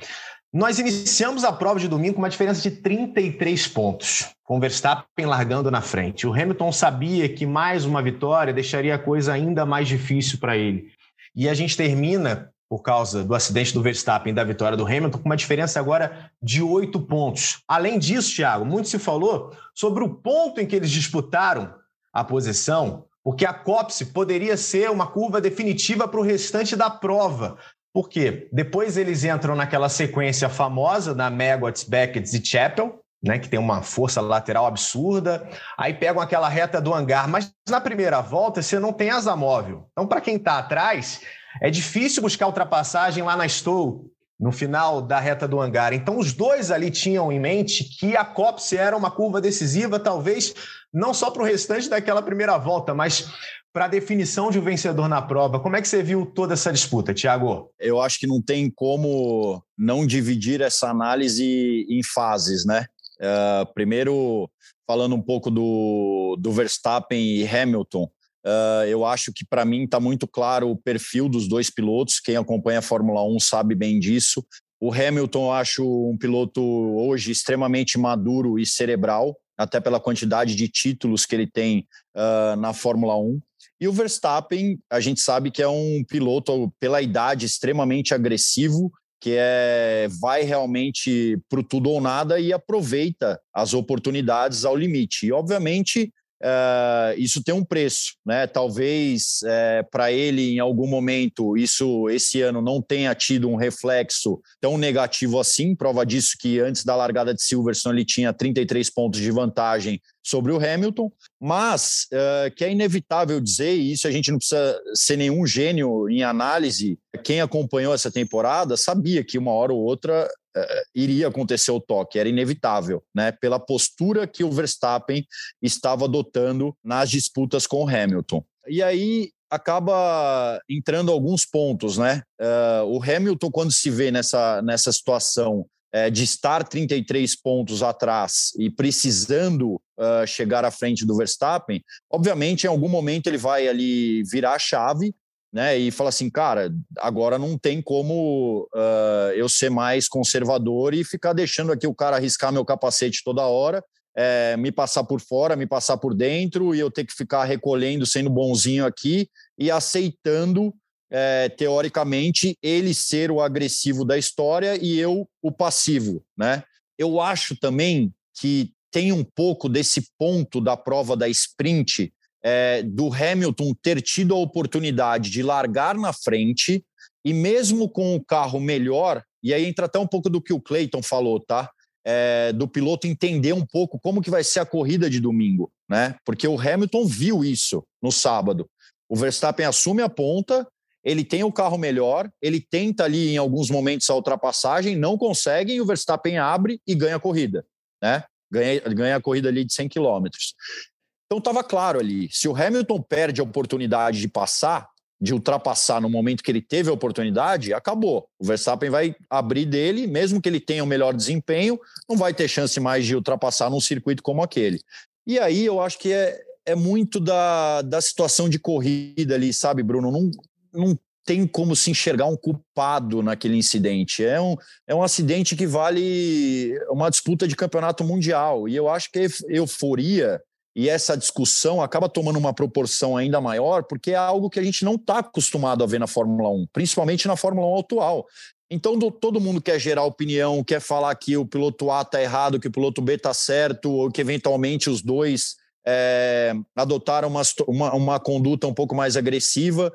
nós iniciamos a prova de domingo com uma diferença de 33 pontos, com Verstappen largando na frente. O Hamilton sabia que mais uma vitória deixaria a coisa ainda mais difícil para ele. E a gente termina, por causa do acidente do Verstappen e da vitória do Hamilton, com uma diferença agora de oito pontos. Além disso, Thiago, muito se falou sobre o ponto em que eles disputaram a posição, porque a Copse poderia ser uma curva definitiva para o restante da prova, por quê? Depois eles entram naquela sequência famosa da Maggots, Beckett e Chapel, né, que tem uma força lateral absurda. Aí pegam aquela reta do hangar, mas na primeira volta você não tem asa móvel. Então, para quem está atrás, é difícil buscar ultrapassagem lá na Stowe, no final da reta do hangar. Então, os dois ali tinham em mente que a Copse era uma curva decisiva, talvez não só para o restante daquela primeira volta, mas para a definição de um vencedor na prova. Como é que você viu toda essa disputa, Tiago? Eu acho que não tem como não dividir essa análise em fases, né? Uh, primeiro, falando um pouco do, do Verstappen e Hamilton, uh, eu acho que para mim está muito claro o perfil dos dois pilotos. Quem acompanha a Fórmula 1 sabe bem disso. O Hamilton, eu acho um piloto hoje extremamente maduro e cerebral, até pela quantidade de títulos que ele tem uh, na Fórmula 1. E o Verstappen, a gente sabe que é um piloto, pela idade, extremamente agressivo, que é, vai realmente para tudo ou nada e aproveita as oportunidades ao limite. E, obviamente, Uh, isso tem um preço, né? Talvez uh, para ele em algum momento isso esse ano não tenha tido um reflexo tão negativo assim. Prova disso que antes da largada de Silverstone ele tinha 33 pontos de vantagem sobre o Hamilton, mas uh, que é inevitável dizer, e isso a gente não precisa ser nenhum gênio em análise, quem acompanhou essa temporada sabia que uma hora ou outra uh, iria acontecer o toque, era inevitável, né? Pela postura que o Verstappen estava adotando nas disputas com o Hamilton. E aí acaba entrando alguns pontos, né? Uh, o Hamilton, quando se vê nessa, nessa situação é, de estar 33 pontos atrás e precisando uh, chegar à frente do Verstappen, obviamente em algum momento ele vai ali virar a chave né, e falar assim, cara, agora não tem como uh, eu ser mais conservador e ficar deixando aqui o cara arriscar meu capacete toda hora, é, me passar por fora, me passar por dentro e eu ter que ficar recolhendo, sendo bonzinho aqui e aceitando é, teoricamente, ele ser o agressivo da história e eu o passivo, né? Eu acho também que tem um pouco desse ponto da prova da sprint é, do Hamilton ter tido a oportunidade de largar na frente e mesmo com o carro melhor, e aí entra até um pouco do que o Clayton falou, tá? É, do piloto entender um pouco como que vai ser a corrida de domingo, né? Porque o Hamilton viu isso no sábado. O Verstappen assume a ponta ele tem o carro melhor, ele tenta ali em alguns momentos a ultrapassagem, não consegue, e o Verstappen abre e ganha a corrida, né? Ganha, ganha a corrida ali de 100 quilômetros. Então estava claro ali, se o Hamilton perde a oportunidade de passar, de ultrapassar no momento que ele teve a oportunidade, acabou. O Verstappen vai abrir dele, mesmo que ele tenha o um melhor desempenho, não vai ter chance mais de ultrapassar num circuito como aquele. E aí eu acho que é, é muito da, da situação de corrida ali, sabe, Bruno? Não, não tem como se enxergar um culpado naquele incidente. É um, é um acidente que vale uma disputa de campeonato mundial. E eu acho que a euforia e essa discussão acaba tomando uma proporção ainda maior, porque é algo que a gente não está acostumado a ver na Fórmula 1, principalmente na Fórmula 1 atual. Então, do, todo mundo quer gerar opinião, quer falar que o piloto A está errado, que o piloto B está certo, ou que eventualmente os dois é, adotaram uma, uma, uma conduta um pouco mais agressiva.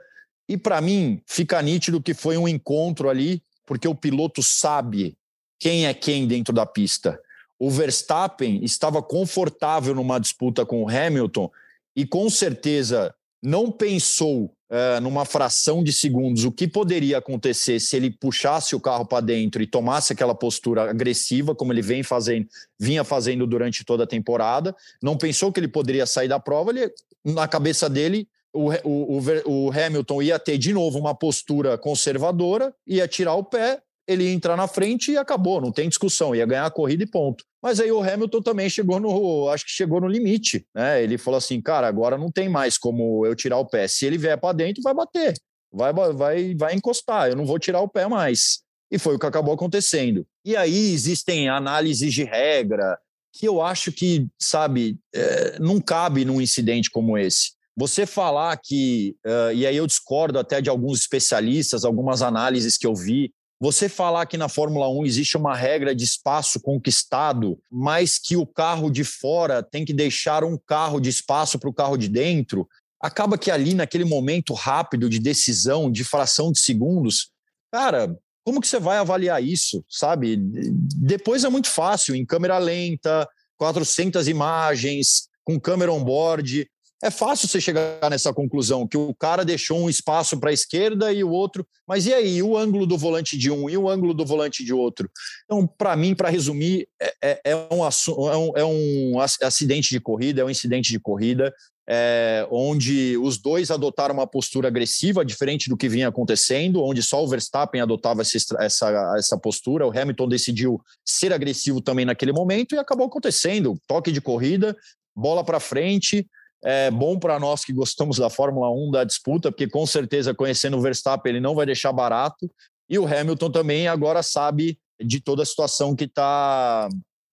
E para mim, fica nítido que foi um encontro ali, porque o piloto sabe quem é quem dentro da pista o Verstappen estava confortável numa disputa com o Hamilton e com certeza não pensou é, numa fração de segundos o que poderia acontecer se ele puxasse o carro para dentro e tomasse aquela postura agressiva, como ele vem fazendo, vinha fazendo durante toda a temporada. Não pensou que ele poderia sair da prova. Ele, na cabeça dele, o, o, o, o Hamilton ia ter de novo uma postura conservadora, ia tirar o pé ele ia entrar na frente e acabou, não tem discussão, ia ganhar a corrida e ponto. Mas aí o Hamilton também chegou no, acho que chegou no limite, né? Ele falou assim, cara, agora não tem mais como eu tirar o pé. Se ele vier para dentro, vai bater, vai, vai, vai encostar. Eu não vou tirar o pé mais. E foi o que acabou acontecendo. E aí existem análises de regra que eu acho que, sabe, é, não cabe num incidente como esse. Você falar que, uh, e aí eu discordo até de alguns especialistas, algumas análises que eu vi, você falar que na Fórmula 1 existe uma regra de espaço conquistado, mas que o carro de fora tem que deixar um carro de espaço para o carro de dentro, acaba que ali, naquele momento rápido de decisão, de fração de segundos, cara, como que você vai avaliar isso, sabe? Depois é muito fácil, em câmera lenta, 400 imagens, com câmera on-board, é fácil você chegar nessa conclusão, que o cara deixou um espaço para a esquerda e o outro. Mas e aí, o ângulo do volante de um e o ângulo do volante de outro? Então, para mim, para resumir, é, é, é, um, é, um, é um acidente de corrida, é um incidente de corrida, é, onde os dois adotaram uma postura agressiva, diferente do que vinha acontecendo, onde só o Verstappen adotava essa, essa postura, o Hamilton decidiu ser agressivo também naquele momento e acabou acontecendo. Toque de corrida, bola para frente, é bom para nós que gostamos da Fórmula 1, da disputa, porque com certeza conhecendo o Verstappen ele não vai deixar barato. E o Hamilton também agora sabe de toda a situação que está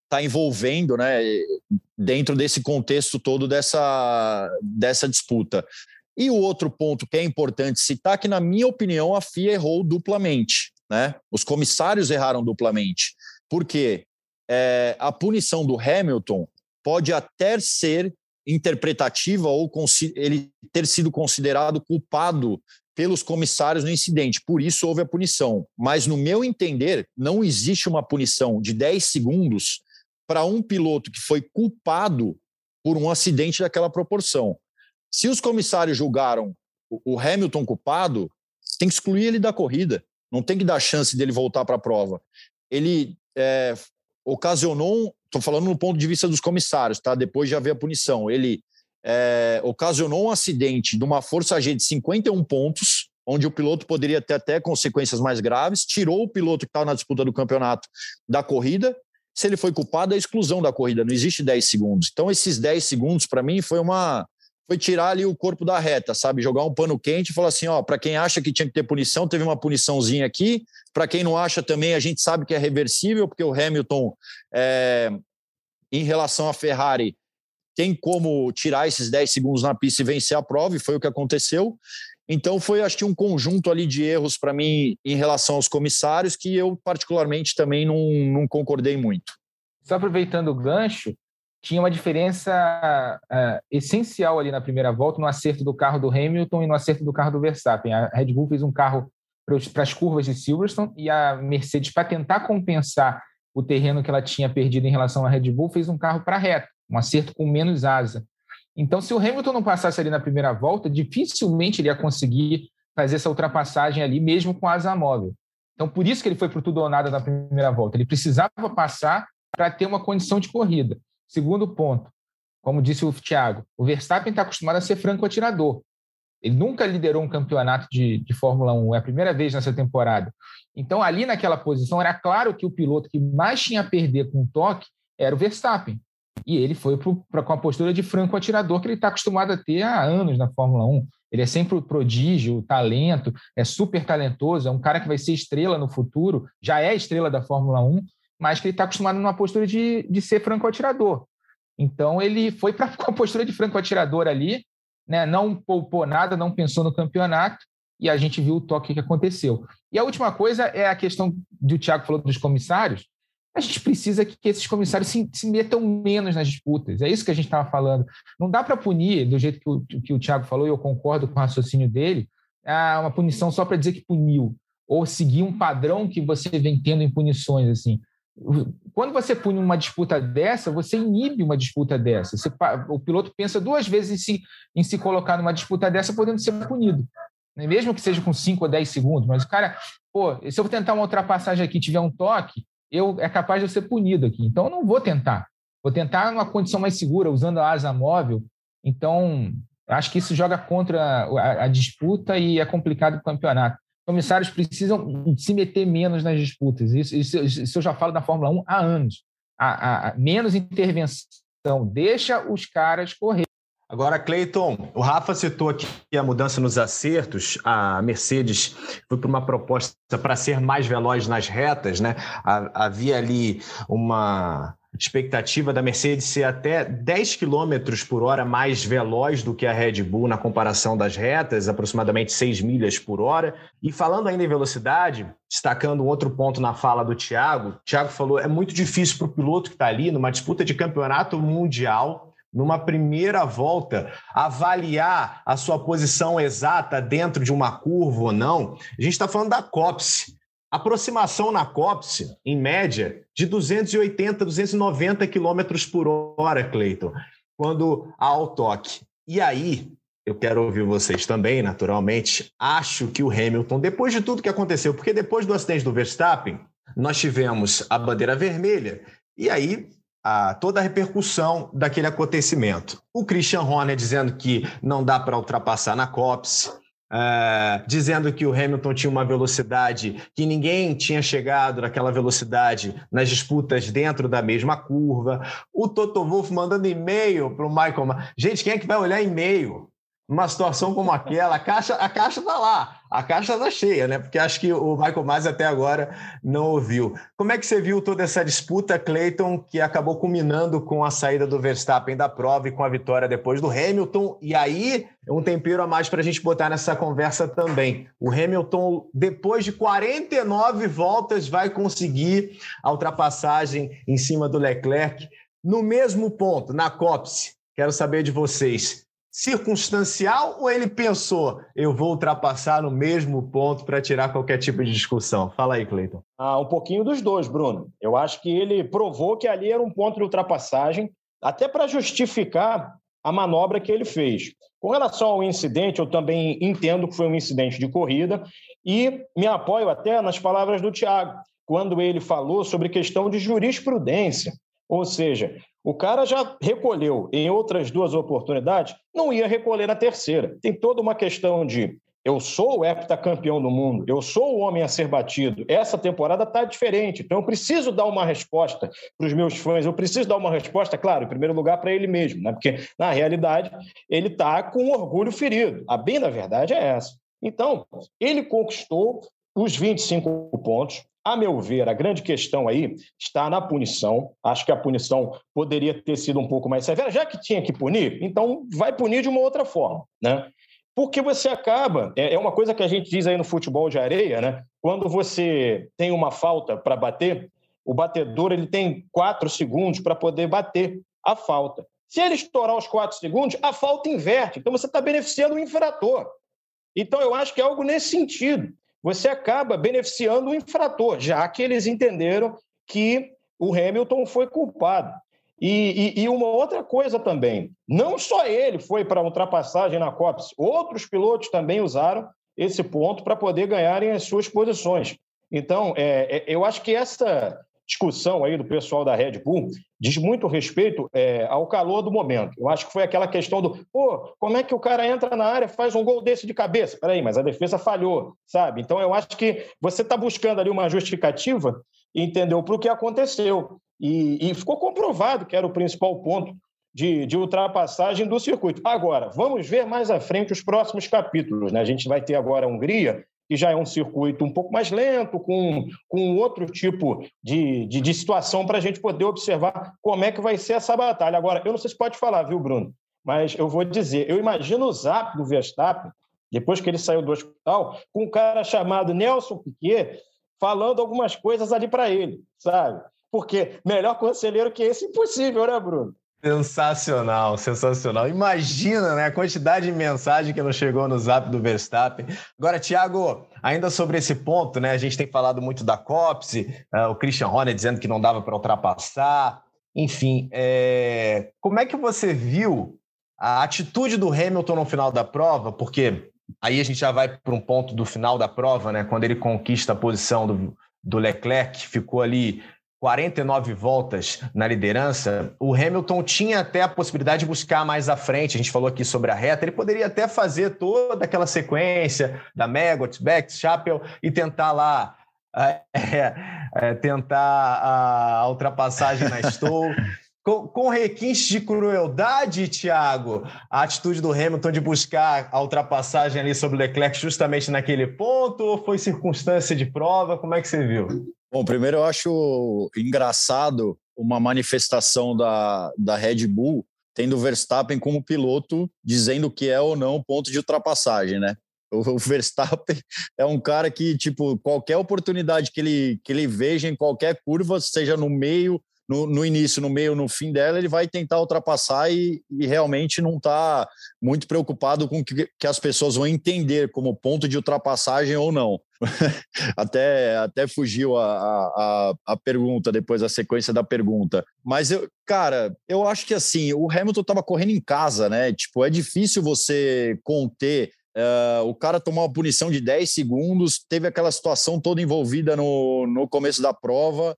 tá envolvendo né, dentro desse contexto todo dessa, dessa disputa. E o outro ponto que é importante citar, que na minha opinião a FIA errou duplamente. Né? Os comissários erraram duplamente. Porque é, a punição do Hamilton pode até ser interpretativa ou ele ter sido considerado culpado pelos comissários no incidente. Por isso houve a punição. Mas, no meu entender, não existe uma punição de 10 segundos para um piloto que foi culpado por um acidente daquela proporção. Se os comissários julgaram o Hamilton culpado, tem que excluir ele da corrida. Não tem que dar chance dele voltar para a prova. Ele é, ocasionou Estou falando no ponto de vista dos comissários, tá? Depois de haver a punição. Ele é, ocasionou um acidente de uma força G de 51 pontos, onde o piloto poderia ter até consequências mais graves, tirou o piloto que estava na disputa do campeonato da corrida. Se ele foi culpado, é a exclusão da corrida, não existe 10 segundos. Então, esses 10 segundos, para mim, foi uma, foi tirar ali o corpo da reta, sabe? Jogar um pano quente e falar assim: ó, para quem acha que tinha que ter punição, teve uma puniçãozinha aqui. Para quem não acha também, a gente sabe que é reversível, porque o Hamilton, é, em relação à Ferrari, tem como tirar esses 10 segundos na pista e vencer a prova, e foi o que aconteceu. Então, foi, acho que, um conjunto ali de erros para mim em relação aos comissários que eu, particularmente, também não, não concordei muito. Só aproveitando o gancho, tinha uma diferença uh, essencial ali na primeira volta no acerto do carro do Hamilton e no acerto do carro do Verstappen. A Red Bull fez um carro para as curvas de Silverstone e a Mercedes, para tentar compensar o terreno que ela tinha perdido em relação à Red Bull, fez um carro para reto, um acerto com menos asa. Então, se o Hamilton não passasse ali na primeira volta, dificilmente ele ia conseguir fazer essa ultrapassagem ali, mesmo com asa móvel. Então, por isso que ele foi para tudo ou nada na primeira volta. Ele precisava passar para ter uma condição de corrida. Segundo ponto, como disse o Thiago, o Verstappen está acostumado a ser franco atirador. Ele nunca liderou um campeonato de, de Fórmula 1, é a primeira vez nessa temporada. Então, ali naquela posição, era claro que o piloto que mais tinha a perder com o toque era o Verstappen. E ele foi pro, pra, com a postura de franco atirador que ele está acostumado a ter há anos na Fórmula 1. Ele é sempre o prodígio, o talento, é super talentoso, é um cara que vai ser estrela no futuro, já é estrela da Fórmula 1, mas que ele está acostumado numa postura de, de ser franco atirador. Então ele foi para a postura de franco atirador ali, né? não poupou nada, não pensou no campeonato, e a gente viu o toque que aconteceu. E a última coisa é a questão que o Thiago falou dos comissários. A gente precisa que esses comissários se, se metam menos nas disputas. É isso que a gente estava falando. Não dá para punir, do jeito que o, que o Thiago falou, e eu concordo com o raciocínio dele, uma punição só para dizer que puniu, ou seguir um padrão que você vem tendo em punições. assim. Quando você pune uma disputa dessa, você inibe uma disputa dessa. Você, o piloto pensa duas vezes em se, em se colocar numa disputa dessa, podendo ser punido. Né? Mesmo que seja com 5 ou 10 segundos. Mas o cara, pô, se eu tentar uma ultrapassagem aqui e tiver um toque, eu é capaz de eu ser punido aqui. Então, eu não vou tentar. Vou tentar numa condição mais segura, usando a asa móvel. Então, acho que isso joga contra a, a disputa e é complicado o campeonato comissários precisam se meter menos nas disputas. Isso, isso, isso eu já falo da Fórmula 1 há anos. A, a, menos intervenção, deixa os caras correr. Agora, Cleiton, o Rafa citou aqui a mudança nos acertos. A Mercedes foi para uma proposta para ser mais veloz nas retas, né? Havia ali uma expectativa da Mercedes ser até 10 km por hora mais veloz do que a Red Bull na comparação das retas, aproximadamente 6 milhas por hora. E falando ainda em velocidade, destacando um outro ponto na fala do Thiago, o Thiago falou: é muito difícil para o piloto que está ali numa disputa de campeonato mundial. Numa primeira volta, avaliar a sua posição exata dentro de uma curva ou não. A gente está falando da COPSE, Aproximação na COPSE, em média, de 280, 290 km por hora, Cleiton, quando há o toque. E aí, eu quero ouvir vocês também, naturalmente. Acho que o Hamilton, depois de tudo que aconteceu, porque depois do acidente do Verstappen, nós tivemos a bandeira vermelha, e aí a, toda a repercussão daquele acontecimento. O Christian Horner dizendo que não dá para ultrapassar na COPSE, Uh, dizendo que o Hamilton tinha uma velocidade que ninguém tinha chegado naquela velocidade nas disputas dentro da mesma curva. O Toto Wolff mandando e-mail para o Michael. Gente, quem é que vai olhar e-mail? Uma situação como aquela, a caixa a caixa está lá, a caixa está cheia, né? Porque acho que o Michael Mas até agora não ouviu. Como é que você viu toda essa disputa, Clayton, que acabou culminando com a saída do Verstappen da prova e com a vitória depois do Hamilton? E aí, um tempero a mais para a gente botar nessa conversa também. O Hamilton, depois de 49 voltas, vai conseguir a ultrapassagem em cima do Leclerc no mesmo ponto, na COPSE. Quero saber de vocês circunstancial ou ele pensou, eu vou ultrapassar no mesmo ponto para tirar qualquer tipo de discussão? Fala aí, Cleiton. Ah, um pouquinho dos dois, Bruno. Eu acho que ele provou que ali era um ponto de ultrapassagem, até para justificar a manobra que ele fez. Com relação ao incidente, eu também entendo que foi um incidente de corrida e me apoio até nas palavras do Tiago, quando ele falou sobre questão de jurisprudência. Ou seja, o cara já recolheu em outras duas oportunidades, não ia recolher na terceira. Tem toda uma questão de eu sou o heptacampeão do mundo, eu sou o homem a ser batido. Essa temporada está diferente, então eu preciso dar uma resposta para os meus fãs. Eu preciso dar uma resposta, claro, em primeiro lugar para ele mesmo, né? porque na realidade ele está com orgulho ferido. A bem da verdade é essa. Então, ele conquistou os 25 pontos, a meu ver, a grande questão aí está na punição. Acho que a punição poderia ter sido um pouco mais severa, já que tinha que punir, então vai punir de uma outra forma, né? Porque você acaba, é, é uma coisa que a gente diz aí no futebol de areia, né? Quando você tem uma falta para bater, o batedor ele tem quatro segundos para poder bater a falta. Se ele estourar os quatro segundos, a falta inverte. Então você está beneficiando o infrator. Então eu acho que é algo nesse sentido você acaba beneficiando o infrator, já que eles entenderam que o Hamilton foi culpado. E, e, e uma outra coisa também, não só ele foi para ultrapassagem na COPS, outros pilotos também usaram esse ponto para poder ganharem as suas posições. Então, é, é, eu acho que essa discussão aí do pessoal da Red Bull diz muito respeito é, ao calor do momento. Eu acho que foi aquela questão do, pô, como é que o cara entra na área faz um gol desse de cabeça? Peraí, mas a defesa falhou, sabe? Então eu acho que você está buscando ali uma justificativa, entendeu, para o que aconteceu. E, e, ficou comprovado que era o principal ponto de, de, ultrapassagem do circuito. Agora, vamos ver mais à frente os próximos capítulos. Né? A gente vai ter agora a Hungria, que já é um circuito um pouco mais lento, com, com outro tipo de, de, de situação para a gente poder observar como é que vai ser essa batalha. Agora, eu não sei se pode falar, viu, Bruno? Mas eu vou dizer, eu imagino o zap do Verstappen, depois que ele saiu do hospital, com um cara chamado Nelson Piquet, falando algumas coisas ali para ele, sabe? Porque melhor conselheiro que esse, impossível, né, Bruno? Sensacional, sensacional. Imagina né, a quantidade de mensagem que não chegou no zap do Verstappen. Agora, Thiago, ainda sobre esse ponto, né? A gente tem falado muito da Copse, uh, o Christian Horner dizendo que não dava para ultrapassar. Enfim, é... como é que você viu a atitude do Hamilton no final da prova? Porque aí a gente já vai para um ponto do final da prova, né? Quando ele conquista a posição do, do Leclerc, ficou ali 49 voltas na liderança, o Hamilton tinha até a possibilidade de buscar mais à frente. A gente falou aqui sobre a reta, ele poderia até fazer toda aquela sequência da Megot, Bex, Chapel e tentar lá. É, é, tentar a, a, ultrapassagem na Stow. Com, com requintes de crueldade, Thiago, a atitude do Hamilton de buscar a ultrapassagem ali sobre o Leclerc justamente naquele ponto, ou foi circunstância de prova? Como é que você viu? Bom, primeiro eu acho engraçado uma manifestação da, da Red Bull tendo o Verstappen como piloto dizendo que é ou não ponto de ultrapassagem, né? O Verstappen é um cara que, tipo, qualquer oportunidade que ele, que ele veja em qualquer curva, seja no meio, no, no início, no meio, no fim dela, ele vai tentar ultrapassar e, e realmente não está muito preocupado com que, que as pessoas vão entender como ponto de ultrapassagem ou não. até, até fugiu a, a, a pergunta depois, a sequência da pergunta. Mas, eu, cara, eu acho que assim, o Hamilton estava correndo em casa, né? Tipo, é difícil você conter Uh, o cara tomou uma punição de 10 segundos, teve aquela situação toda envolvida no, no começo da prova.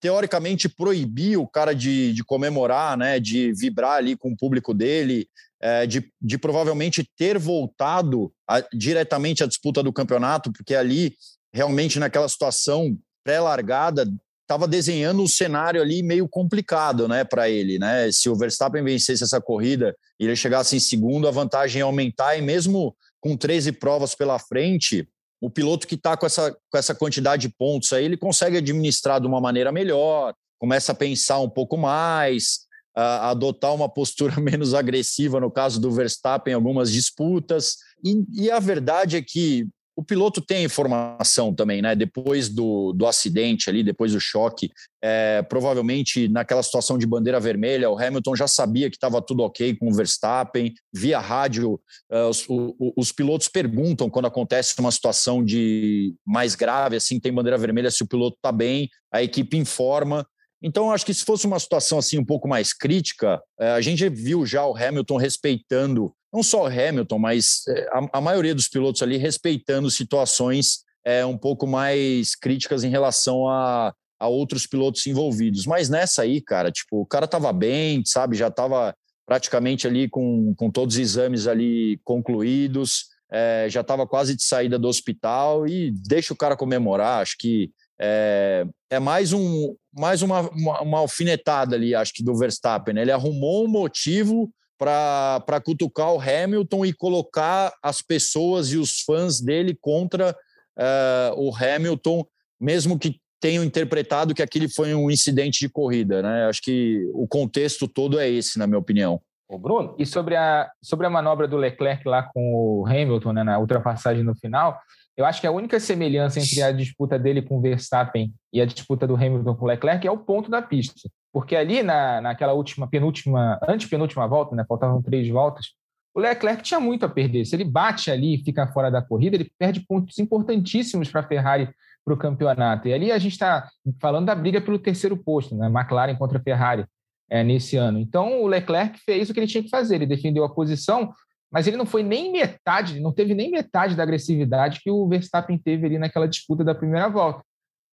Teoricamente, proibiu o cara de, de comemorar, né, de vibrar ali com o público dele, é, de, de provavelmente ter voltado a, diretamente à disputa do campeonato, porque ali, realmente, naquela situação pré-largada, estava desenhando um cenário ali meio complicado né, para ele. Né? Se o Verstappen vencesse essa corrida e ele chegasse em segundo, a vantagem ia aumentar, e mesmo com 13 provas pela frente, o piloto que está com essa, com essa quantidade de pontos aí, ele consegue administrar de uma maneira melhor, começa a pensar um pouco mais, a adotar uma postura menos agressiva no caso do Verstappen em algumas disputas. E, e, a verdade é que o piloto tem informação também, né? Depois do, do acidente ali, depois do choque, é, provavelmente naquela situação de bandeira vermelha, o Hamilton já sabia que estava tudo ok com o Verstappen. Via rádio, é, os, o, os pilotos perguntam quando acontece uma situação de mais grave, assim, tem bandeira vermelha, se o piloto está bem, a equipe informa. Então, acho que se fosse uma situação assim um pouco mais crítica, é, a gente viu já o Hamilton respeitando, não só Hamilton, mas é, a, a maioria dos pilotos ali respeitando situações é, um pouco mais críticas em relação a, a outros pilotos envolvidos. Mas nessa aí, cara, tipo, o cara tava bem, sabe? Já tava praticamente ali com, com todos os exames ali concluídos, é, já estava quase de saída do hospital e deixa o cara comemorar. Acho que é, é mais, um, mais uma, uma, uma, alfinetada ali, acho que do Verstappen. Né? Ele arrumou um motivo para cutucar o Hamilton e colocar as pessoas e os fãs dele contra uh, o Hamilton, mesmo que tenham interpretado que aquele foi um incidente de corrida. Né? Acho que o contexto todo é esse, na minha opinião. O Bruno? E sobre a, sobre a manobra do Leclerc lá com o Hamilton, né, na ultrapassagem no final, eu acho que a única semelhança entre a disputa dele com o Verstappen e a disputa do Hamilton com o Leclerc é o ponto da pista. Porque ali na, naquela última, penúltima, antepenúltima volta, né, faltavam três voltas, o Leclerc tinha muito a perder. Se ele bate ali e fica fora da corrida, ele perde pontos importantíssimos para a Ferrari para o campeonato. E ali a gente está falando da briga pelo terceiro posto, né? McLaren contra a Ferrari é, nesse ano. Então o Leclerc fez o que ele tinha que fazer, ele defendeu a posição, mas ele não foi nem metade, não teve nem metade da agressividade que o Verstappen teve ali naquela disputa da primeira volta.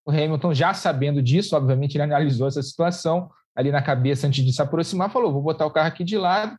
O Hamilton, já sabendo disso, obviamente, ele analisou essa situação ali na cabeça antes de se aproximar, falou: vou botar o carro aqui de lado.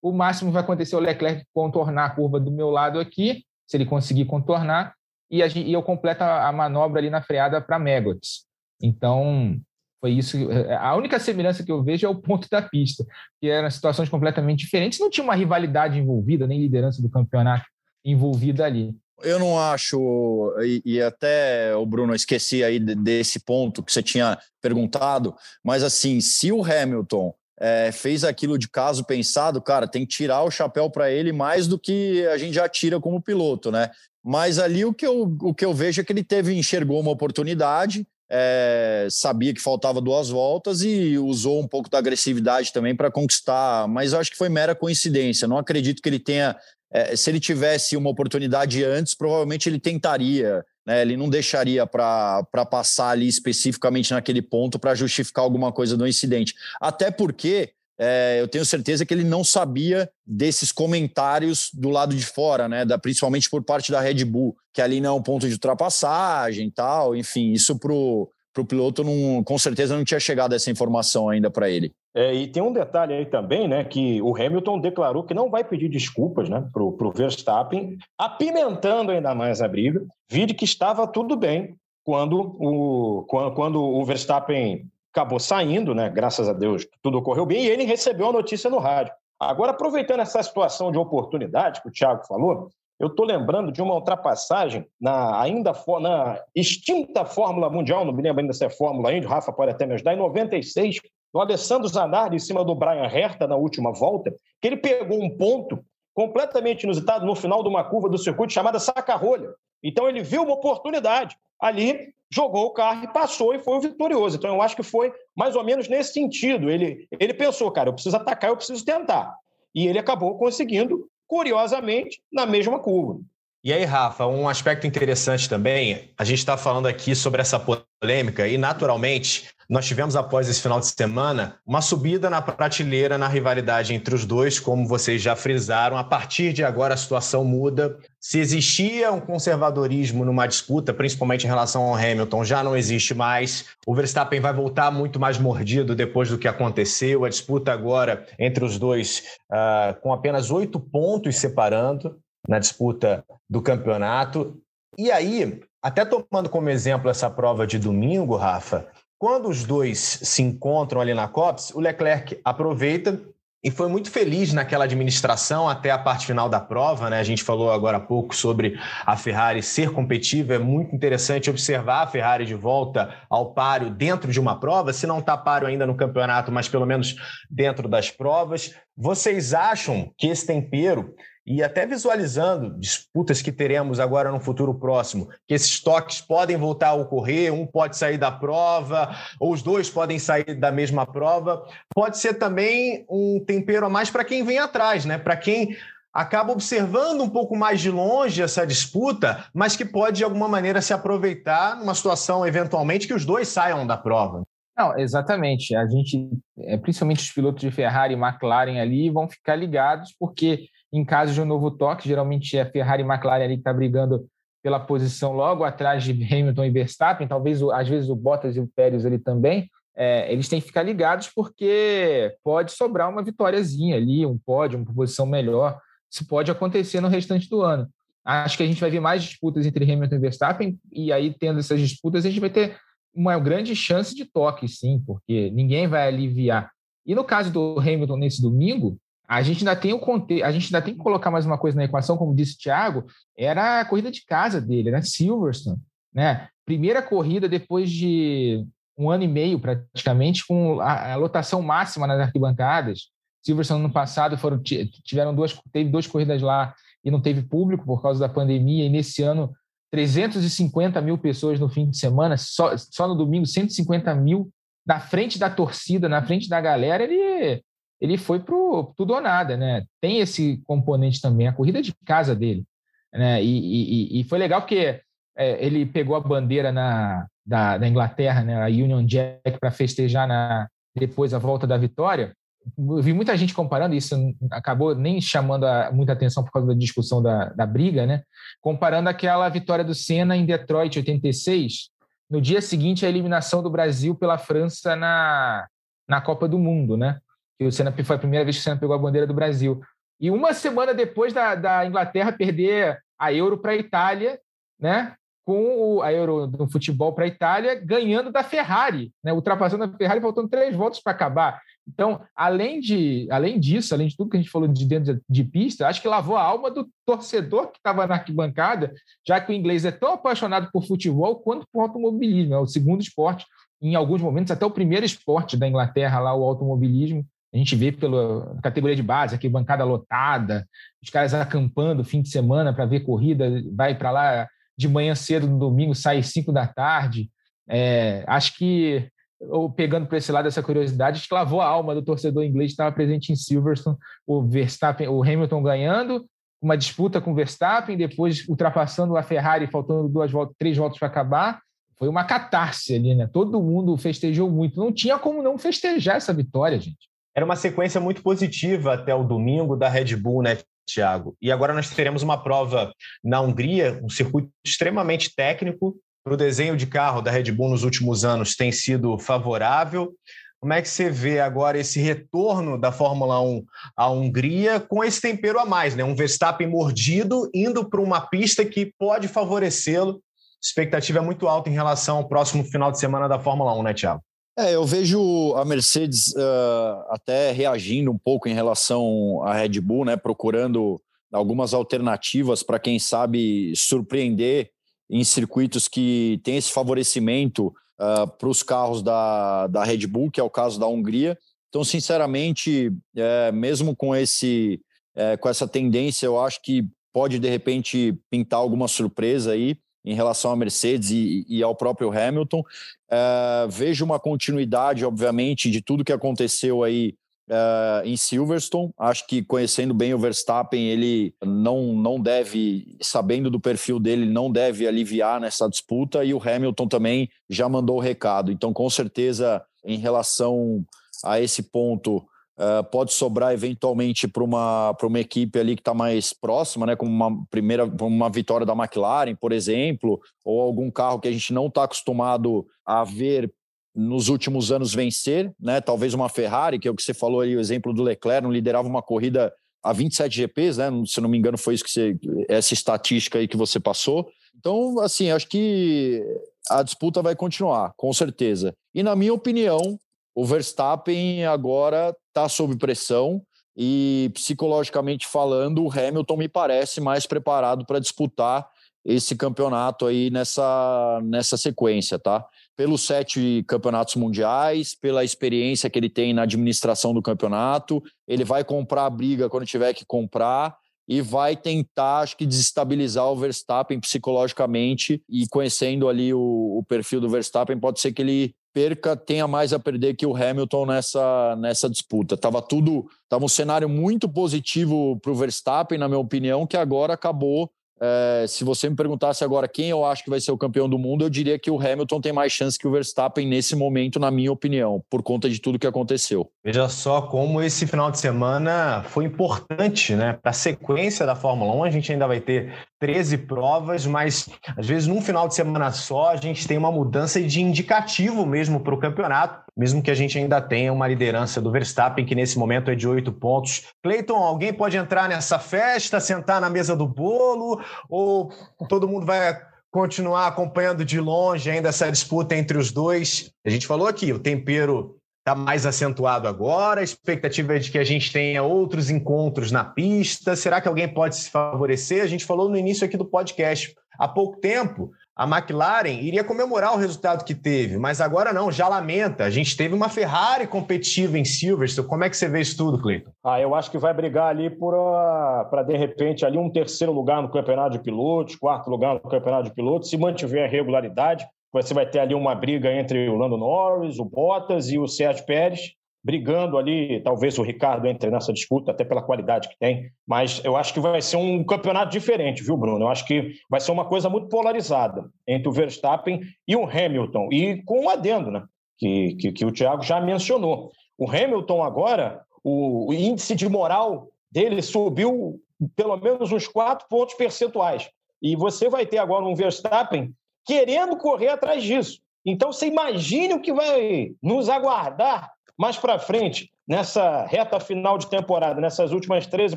O máximo vai acontecer o Leclerc contornar a curva do meu lado aqui, se ele conseguir contornar, e, a, e eu completo a, a manobra ali na freada para Megots. Então, foi isso. A única semelhança que eu vejo é o ponto da pista, que eram situações completamente diferentes. Não tinha uma rivalidade envolvida, nem liderança do campeonato envolvida ali. Eu não acho, e, e, até o Bruno, esqueci aí desse ponto que você tinha perguntado, mas assim, se o Hamilton é, fez aquilo de caso pensado, cara, tem que tirar o chapéu para ele mais do que a gente já tira como piloto, né? Mas ali o que eu, o que eu vejo é que ele teve, enxergou uma oportunidade, é, sabia que faltava duas voltas e usou um pouco da agressividade também para conquistar, mas eu acho que foi mera coincidência. Não acredito que ele tenha. É, se ele tivesse uma oportunidade antes, provavelmente ele tentaria, né, ele não deixaria para passar ali especificamente naquele ponto para justificar alguma coisa do incidente. Até porque é, eu tenho certeza que ele não sabia desses comentários do lado de fora, né? Da, principalmente por parte da Red Bull, que ali não é um ponto de ultrapassagem tal. Enfim, isso pro, pro piloto não, com certeza não tinha chegado essa informação ainda para ele. É, e tem um detalhe aí também, né? Que o Hamilton declarou que não vai pedir desculpas, né? Pro, pro Verstappen, apimentando ainda mais a briga. Vide que estava tudo bem quando o, quando, quando o Verstappen acabou saindo, né? Graças a Deus, tudo ocorreu bem e ele recebeu a notícia no rádio. Agora, aproveitando essa situação de oportunidade que o Thiago falou, eu estou lembrando de uma ultrapassagem na ainda na extinta Fórmula Mundial, não me lembro ainda se é Fórmula Indy, o Rafa pode até me ajudar, em 96, do Alessandro Zanardi em cima do Brian Herta na última volta, que ele pegou um ponto completamente inusitado no final de uma curva do circuito chamada saca-rolha. Então ele viu uma oportunidade ali, jogou o carro e passou e foi o vitorioso. Então eu acho que foi mais ou menos nesse sentido. Ele, ele pensou, cara, eu preciso atacar, eu preciso tentar. E ele acabou conseguindo, curiosamente, na mesma curva. E aí, Rafa, um aspecto interessante também, a gente está falando aqui sobre essa polêmica e, naturalmente, nós tivemos após esse final de semana uma subida na prateleira na rivalidade entre os dois, como vocês já frisaram. A partir de agora a situação muda. Se existia um conservadorismo numa disputa, principalmente em relação ao Hamilton, já não existe mais. O Verstappen vai voltar muito mais mordido depois do que aconteceu. A disputa agora entre os dois, uh, com apenas oito pontos separando na disputa do campeonato. E aí, até tomando como exemplo essa prova de domingo, Rafa, quando os dois se encontram ali na COPS, o Leclerc aproveita e foi muito feliz naquela administração até a parte final da prova. Né? A gente falou agora há pouco sobre a Ferrari ser competitiva. É muito interessante observar a Ferrari de volta ao páreo dentro de uma prova, se não está páreo ainda no campeonato, mas pelo menos dentro das provas. Vocês acham que esse tempero e até visualizando disputas que teremos agora no futuro próximo, que esses toques podem voltar a ocorrer, um pode sair da prova, ou os dois podem sair da mesma prova, pode ser também um tempero a mais para quem vem atrás, né? Para quem acaba observando um pouco mais de longe essa disputa, mas que pode de alguma maneira se aproveitar numa situação eventualmente que os dois saiam da prova. Não, exatamente. A gente, é, principalmente os pilotos de Ferrari e McLaren ali, vão ficar ligados, porque em caso de um novo toque, geralmente é Ferrari e McLaren ali que está brigando pela posição logo atrás de Hamilton e Verstappen, talvez às vezes o Bottas e o Pérez ali também, é, eles têm que ficar ligados porque pode sobrar uma vitóriazinha ali, um pódio, uma posição melhor. Isso pode acontecer no restante do ano. Acho que a gente vai ver mais disputas entre Hamilton e Verstappen, e aí, tendo essas disputas, a gente vai ter uma grande chance de toque, sim, porque ninguém vai aliviar. E no caso do Hamilton nesse domingo, a gente ainda tem o conte... a gente ainda tem que colocar mais uma coisa na equação, como disse o Thiago, era a corrida de casa dele, né? Silverstone, né? Primeira corrida depois de um ano e meio praticamente com a, lotação máxima nas arquibancadas. Silverstone no passado foram tiveram duas teve duas corridas lá e não teve público por causa da pandemia e nesse ano 350 mil pessoas no fim de semana, só, só no domingo 150 mil na frente da torcida, na frente da galera, ele ele foi para tudo ou nada, né? Tem esse componente também, a corrida de casa dele. Né? E, e, e foi legal porque é, ele pegou a bandeira na, da, da Inglaterra, né? a Union Jack, para festejar na, depois a volta da vitória. Eu vi muita gente comparando, isso acabou nem chamando a, muita atenção por causa da discussão da, da briga, né? Comparando aquela vitória do Senna em Detroit, 86, no dia seguinte a eliminação do Brasil pela França na, na Copa do Mundo, né? Que o Senna foi a primeira vez que o Senna pegou a bandeira do Brasil. E uma semana depois da, da Inglaterra perder a Euro para a Itália, né? com a Euro no futebol para a Itália, ganhando da Ferrari, né? ultrapassando a Ferrari, faltando três voltas para acabar. Então, além, de, além disso, além de tudo que a gente falou de dentro de, de pista, acho que lavou a alma do torcedor que estava na arquibancada, já que o inglês é tão apaixonado por futebol quanto por automobilismo, é o segundo esporte, em alguns momentos, até o primeiro esporte da Inglaterra, lá, o automobilismo. A gente vê pela categoria de base, aqui bancada lotada, os caras acampando fim de semana para ver corrida, vai para lá de manhã cedo no domingo, sai às 5 da tarde. É, acho que, ou pegando para esse lado essa curiosidade, acho que lavou a alma do torcedor inglês que estava presente em Silverstone, o Verstappen, o Hamilton ganhando, uma disputa com o Verstappen, depois ultrapassando a Ferrari, faltando duas voltas, três voltas para acabar. Foi uma catarse ali, né? Todo mundo festejou muito. Não tinha como não festejar essa vitória, gente. Era uma sequência muito positiva até o domingo da Red Bull, né? Tiago. E agora nós teremos uma prova na Hungria, um circuito extremamente técnico. O desenho de carro da Red Bull nos últimos anos tem sido favorável. Como é que você vê agora esse retorno da Fórmula 1 à Hungria com esse tempero a mais, né? Um Verstappen mordido indo para uma pista que pode favorecê-lo. Expectativa é muito alta em relação ao próximo final de semana da Fórmula 1, né, Tiago? É, eu vejo a Mercedes uh, até reagindo um pouco em relação à Red Bull, né? Procurando algumas alternativas para quem sabe surpreender em circuitos que tem esse favorecimento uh, para os carros da, da Red Bull, que é o caso da Hungria. Então, sinceramente, é, mesmo com esse é, com essa tendência, eu acho que pode de repente pintar alguma surpresa aí em relação à Mercedes e, e ao próprio Hamilton. Uh, vejo uma continuidade, obviamente, de tudo que aconteceu aí uh, em Silverstone. Acho que conhecendo bem o Verstappen, ele não, não deve, sabendo do perfil dele, não deve aliviar nessa disputa. E o Hamilton também já mandou o recado. Então, com certeza, em relação a esse ponto, Uh, pode sobrar eventualmente para uma, uma equipe ali que está mais próxima, né, como uma primeira uma vitória da McLaren, por exemplo, ou algum carro que a gente não está acostumado a ver nos últimos anos vencer, né, talvez uma Ferrari, que é o que você falou aí, o exemplo do Leclerc, não liderava uma corrida a 27 GPs, né, se não me engano foi isso que você, essa estatística aí que você passou. Então, assim, acho que a disputa vai continuar, com certeza. E na minha opinião, o Verstappen agora está sob pressão e psicologicamente falando, o Hamilton me parece mais preparado para disputar esse campeonato aí nessa, nessa sequência, tá? Pelos sete campeonatos mundiais, pela experiência que ele tem na administração do campeonato, ele vai comprar a briga quando tiver que comprar e vai tentar, acho que, desestabilizar o Verstappen psicologicamente e conhecendo ali o, o perfil do Verstappen, pode ser que ele perca tenha mais a perder que o Hamilton nessa, nessa disputa. Tava tudo, tava um cenário muito positivo para o Verstappen, na minha opinião, que agora acabou é, se você me perguntasse agora quem eu acho que vai ser o campeão do mundo, eu diria que o Hamilton tem mais chance que o Verstappen nesse momento, na minha opinião, por conta de tudo que aconteceu. Veja só como esse final de semana foi importante, né? Para a sequência da Fórmula 1, a gente ainda vai ter 13 provas, mas às vezes num final de semana só a gente tem uma mudança de indicativo mesmo para o campeonato, mesmo que a gente ainda tenha uma liderança do Verstappen, que nesse momento é de oito pontos. Cleiton, alguém pode entrar nessa festa, sentar na mesa do bolo, ou todo mundo vai continuar acompanhando de longe ainda essa disputa entre os dois? A gente falou aqui, o tempero está mais acentuado agora, a expectativa é de que a gente tenha outros encontros na pista. Será que alguém pode se favorecer? A gente falou no início aqui do podcast. Há pouco tempo, a McLaren iria comemorar o resultado que teve, mas agora não, já lamenta. A gente teve uma Ferrari competitiva em Silverstone. Como é que você vê isso tudo, Cleiton? Ah, eu acho que vai brigar ali para, de repente, ali um terceiro lugar no campeonato de pilotos, quarto lugar no campeonato de pilotos, se mantiver a regularidade. Você vai ter ali uma briga entre o Lando Norris, o Bottas e o Sérgio Pérez brigando ali, talvez o Ricardo entre nessa disputa, até pela qualidade que tem, mas eu acho que vai ser um campeonato diferente, viu, Bruno? Eu acho que vai ser uma coisa muito polarizada entre o Verstappen e o Hamilton, e com um adendo, né? Que, que, que o Thiago já mencionou. O Hamilton agora, o, o índice de moral dele subiu pelo menos uns quatro pontos percentuais. E você vai ter agora um Verstappen querendo correr atrás disso. Então, você imagine o que vai nos aguardar mais para frente, nessa reta final de temporada, nessas últimas 13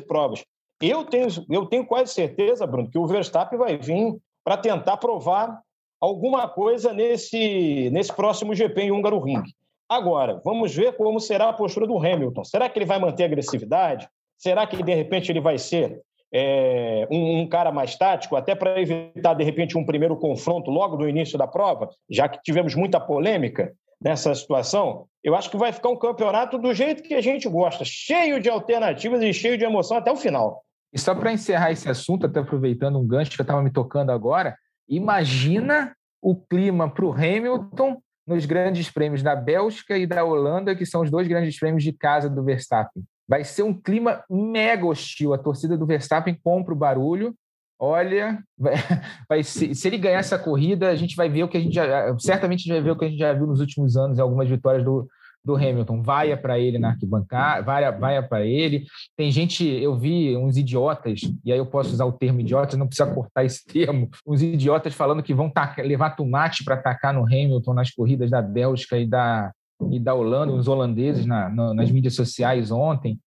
provas. Eu tenho, eu tenho quase certeza, Bruno, que o Verstappen vai vir para tentar provar alguma coisa nesse, nesse próximo GP em Húngaro Ring. Agora, vamos ver como será a postura do Hamilton. Será que ele vai manter agressividade? Será que, de repente, ele vai ser é, um, um, cara mais tático, até para evitar, de repente, um primeiro confronto logo no início da prova, já que tivemos muita polêmica nessa situação? Eu acho que vai ficar um campeonato do jeito que a gente gosta, cheio de alternativas e cheio de emoção até o final. E só para encerrar esse assunto, até aproveitando um gancho que eu estava me tocando agora, imagina o clima para o Hamilton nos grandes prêmios da Bélgica e da Holanda, que são os dois grandes prêmios de casa do Verstappen. Vai ser um clima mega hostil. A torcida do Verstappen compra o barulho. Olha, vai, vai se, se, ele ganhar essa corrida, a gente vai ver o que a gente já, certamente a gente vai ver o que a gente já viu nos últimos anos, algumas vitórias do, do Hamilton, vaia para ele na arquibancada, vaia, vaia para ele. Tem gente, eu vi uns idiotas, e aí eu posso usar o termo idiotas, não precisa cortar esse termo, uns idiotas falando que vão tacar, levar tomate para atacar no Hamilton nas corridas da Bélgica e da, e da Holanda, os holandeses na, na, nas mídias sociais ontem.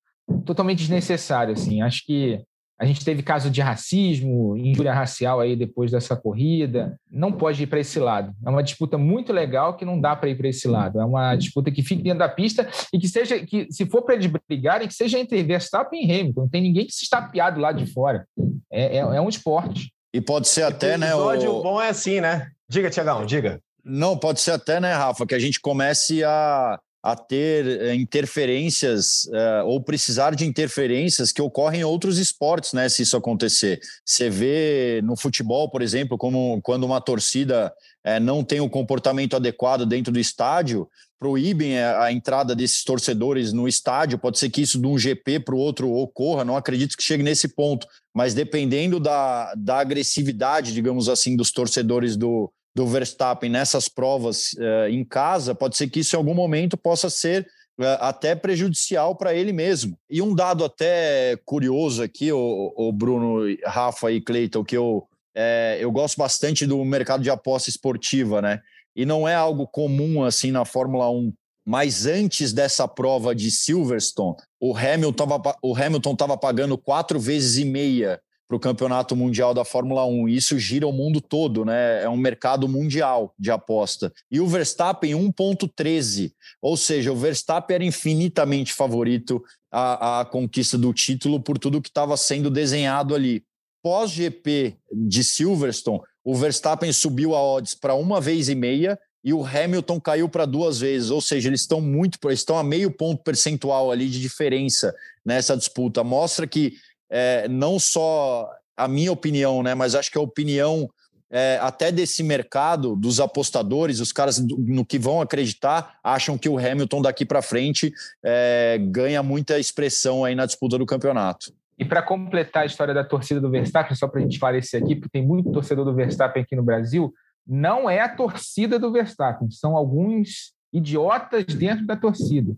Totalmente desnecessário, assim. Acho que a gente teve caso de racismo, injúria racial aí depois dessa corrida. Não pode ir para esse lado. É uma disputa muito legal que não dá para ir para esse lado. É uma disputa que fique dentro da pista e que seja que se for para eles brigarem, que seja entre Verstappen e Hamilton. Não tem ninguém que se estapeado lá de fora. É, é, é um esporte. E pode ser até, né? O episódio bom é assim, né? Diga, Tiagão, diga. Não, pode ser até, né, Rafa, que a gente comece a a ter eh, interferências uh, ou precisar de interferências que ocorrem em outros esportes, né? Se isso acontecer. Você vê no futebol, por exemplo, como quando uma torcida uh, não tem o comportamento adequado dentro do estádio, proíbem a, a, entrada desses torcedores no estádio. Pode ser que isso de um GP para o outro ocorra, não acredito que chegue nesse ponto, mas dependendo da, da agressividade, digamos assim, dos torcedores do, do Verstappen nessas provas uh, em casa, pode ser que isso em algum momento possa ser uh, até prejudicial para ele mesmo. E um dado até curioso aqui, o, o Bruno, Rafa e Cleiton, que eu, é, eu gosto bastante do mercado de aposta esportiva, né? E não é algo comum assim na Fórmula 1. Mas antes dessa prova de Silverstone, o Hamilton estava pagando quatro vezes e meia para o campeonato mundial da Fórmula 1. E isso gira o mundo todo, né? É um mercado mundial de aposta. E o Verstappen 1,13. Ou seja, o Verstappen era infinitamente favorito à, à conquista do título por tudo que estava sendo desenhado ali. Pós-GP de Silverstone, o Verstappen subiu a odds para uma vez e meia e o Hamilton caiu para duas vezes, ou seja, eles estão muito, estão a meio ponto percentual ali de diferença nessa disputa. Mostra que é, não só a minha opinião, né, mas acho que a opinião é, até desse mercado, dos apostadores, os caras no que vão acreditar, acham que o Hamilton daqui para frente é, ganha muita expressão aí na disputa do campeonato. E para completar a história da torcida do Verstappen, só para a gente esclarecer aqui, porque tem muito torcedor do Verstappen aqui no Brasil, não é a torcida do Verstappen, são alguns idiotas dentro da torcida.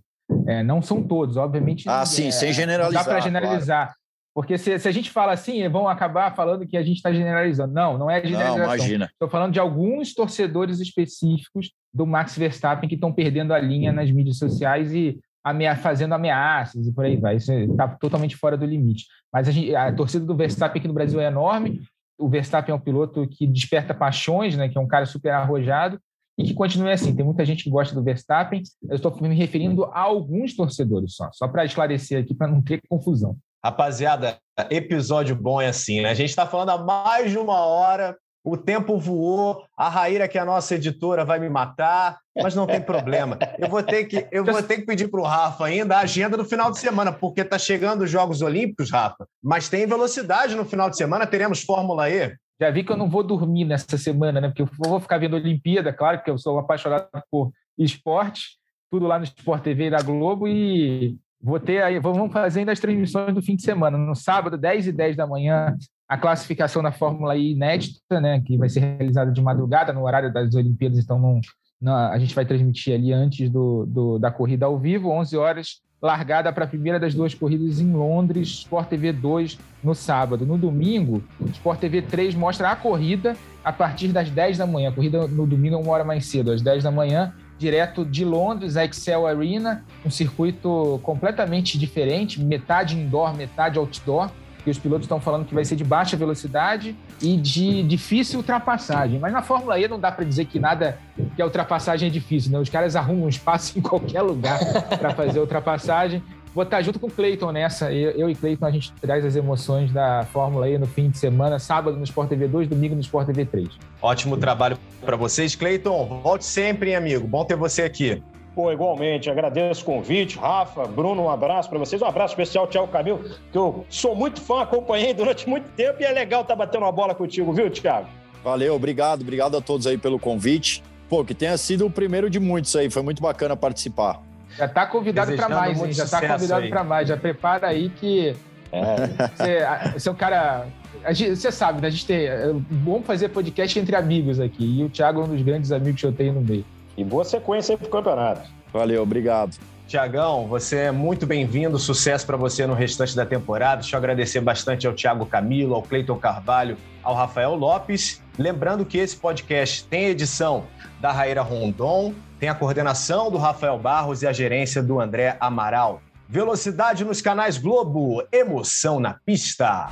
É, não são todos, obviamente. Ah, sim, é, sem generalizar. Dá para generalizar. Claro. Porque se, se, a gente fala assim, vão acabar falando que a gente está generalizando. Não, não é generalização. Não, imagina. Estou falando de alguns torcedores específicos do Max Verstappen que estão perdendo a linha nas mídias sociais e amea fazendo ameaças e por aí vai. Isso está totalmente fora do limite. Mas a, gente, a, torcida do Verstappen aqui no Brasil é enorme. O Verstappen é um piloto que desperta paixões, né? que é um cara super arrojado e que continue assim. Tem muita gente que gosta do Verstappen. Eu estou me referindo a alguns torcedores só, só para esclarecer aqui, para não ter confusão. Rapaziada, episódio bom é assim, né? A gente está falando há mais de uma hora, o tempo voou, a Raíra, que é a nossa editora, vai me matar, mas não tem problema. Eu vou ter que, eu vou ter que pedir para o Rafa ainda a agenda do final de semana, porque está chegando os Jogos Olímpicos, Rafa, mas tem velocidade no final de semana, teremos Fórmula E. Já vi que eu não vou dormir nessa semana, né? Porque eu vou ficar vendo Olimpíada, claro, porque eu sou apaixonado por esporte, tudo lá no Sport TV da Globo e Vou ter aí, vamos fazer ainda as transmissões do fim de semana. No sábado, 10 e 10 da manhã, a classificação da Fórmula I inédita, né, que vai ser realizada de madrugada, no horário das Olimpíadas, então não, não a gente vai transmitir ali antes do, do, da corrida ao vivo, 11 horas, largada para a primeira das duas corridas em Londres, Sport TV 2 no sábado. No domingo, Sport TV 3 mostra a corrida a partir das 10 da manhã. A corrida no domingo é uma hora mais cedo, às 10 da manhã, direto de Londres, a Excel Arena, um circuito completamente diferente, metade indoor, metade outdoor que os pilotos estão falando que vai ser de baixa velocidade e de difícil ultrapassagem. Mas na Fórmula E não dá para dizer que nada que a ultrapassagem é difícil, né? Os caras arrumam um espaço em qualquer lugar para fazer ultrapassagem. Vou estar junto com o Cleiton nessa. Eu e Cleiton, a gente traz as emoções da Fórmula E no fim de semana, sábado no Sport TV 2, domingo no Sport TV 3. Ótimo trabalho para vocês. Cleiton, volte sempre, hein, amigo? Bom ter você aqui. Pô, igualmente, agradeço o convite. Rafa, Bruno, um abraço para vocês. Um abraço especial, Thiago Camilo, que eu sou muito fã, acompanhei durante muito tempo e é legal estar tá batendo uma bola contigo, viu, Thiago? Valeu, obrigado, obrigado a todos aí pelo convite. Pô, que tenha sido o primeiro de muitos aí, foi muito bacana participar. Já está convidado para mais, hein? Já está convidado para mais. Já prepara aí que é, você, você é um cara. Você sabe, né? A gente tem. É bom fazer podcast entre amigos aqui. E o Thiago é um dos grandes amigos que eu tenho no meio. E boa sequência para o campeonato. Valeu, obrigado. Tiagão, você é muito bem-vindo, sucesso para você no restante da temporada. Deixa eu agradecer bastante ao Thiago Camilo, ao Cleiton Carvalho, ao Rafael Lopes. Lembrando que esse podcast tem edição da Raíra Rondon, tem a coordenação do Rafael Barros e a gerência do André Amaral. Velocidade nos canais Globo, emoção na pista.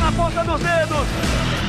Na ponta dos dedos.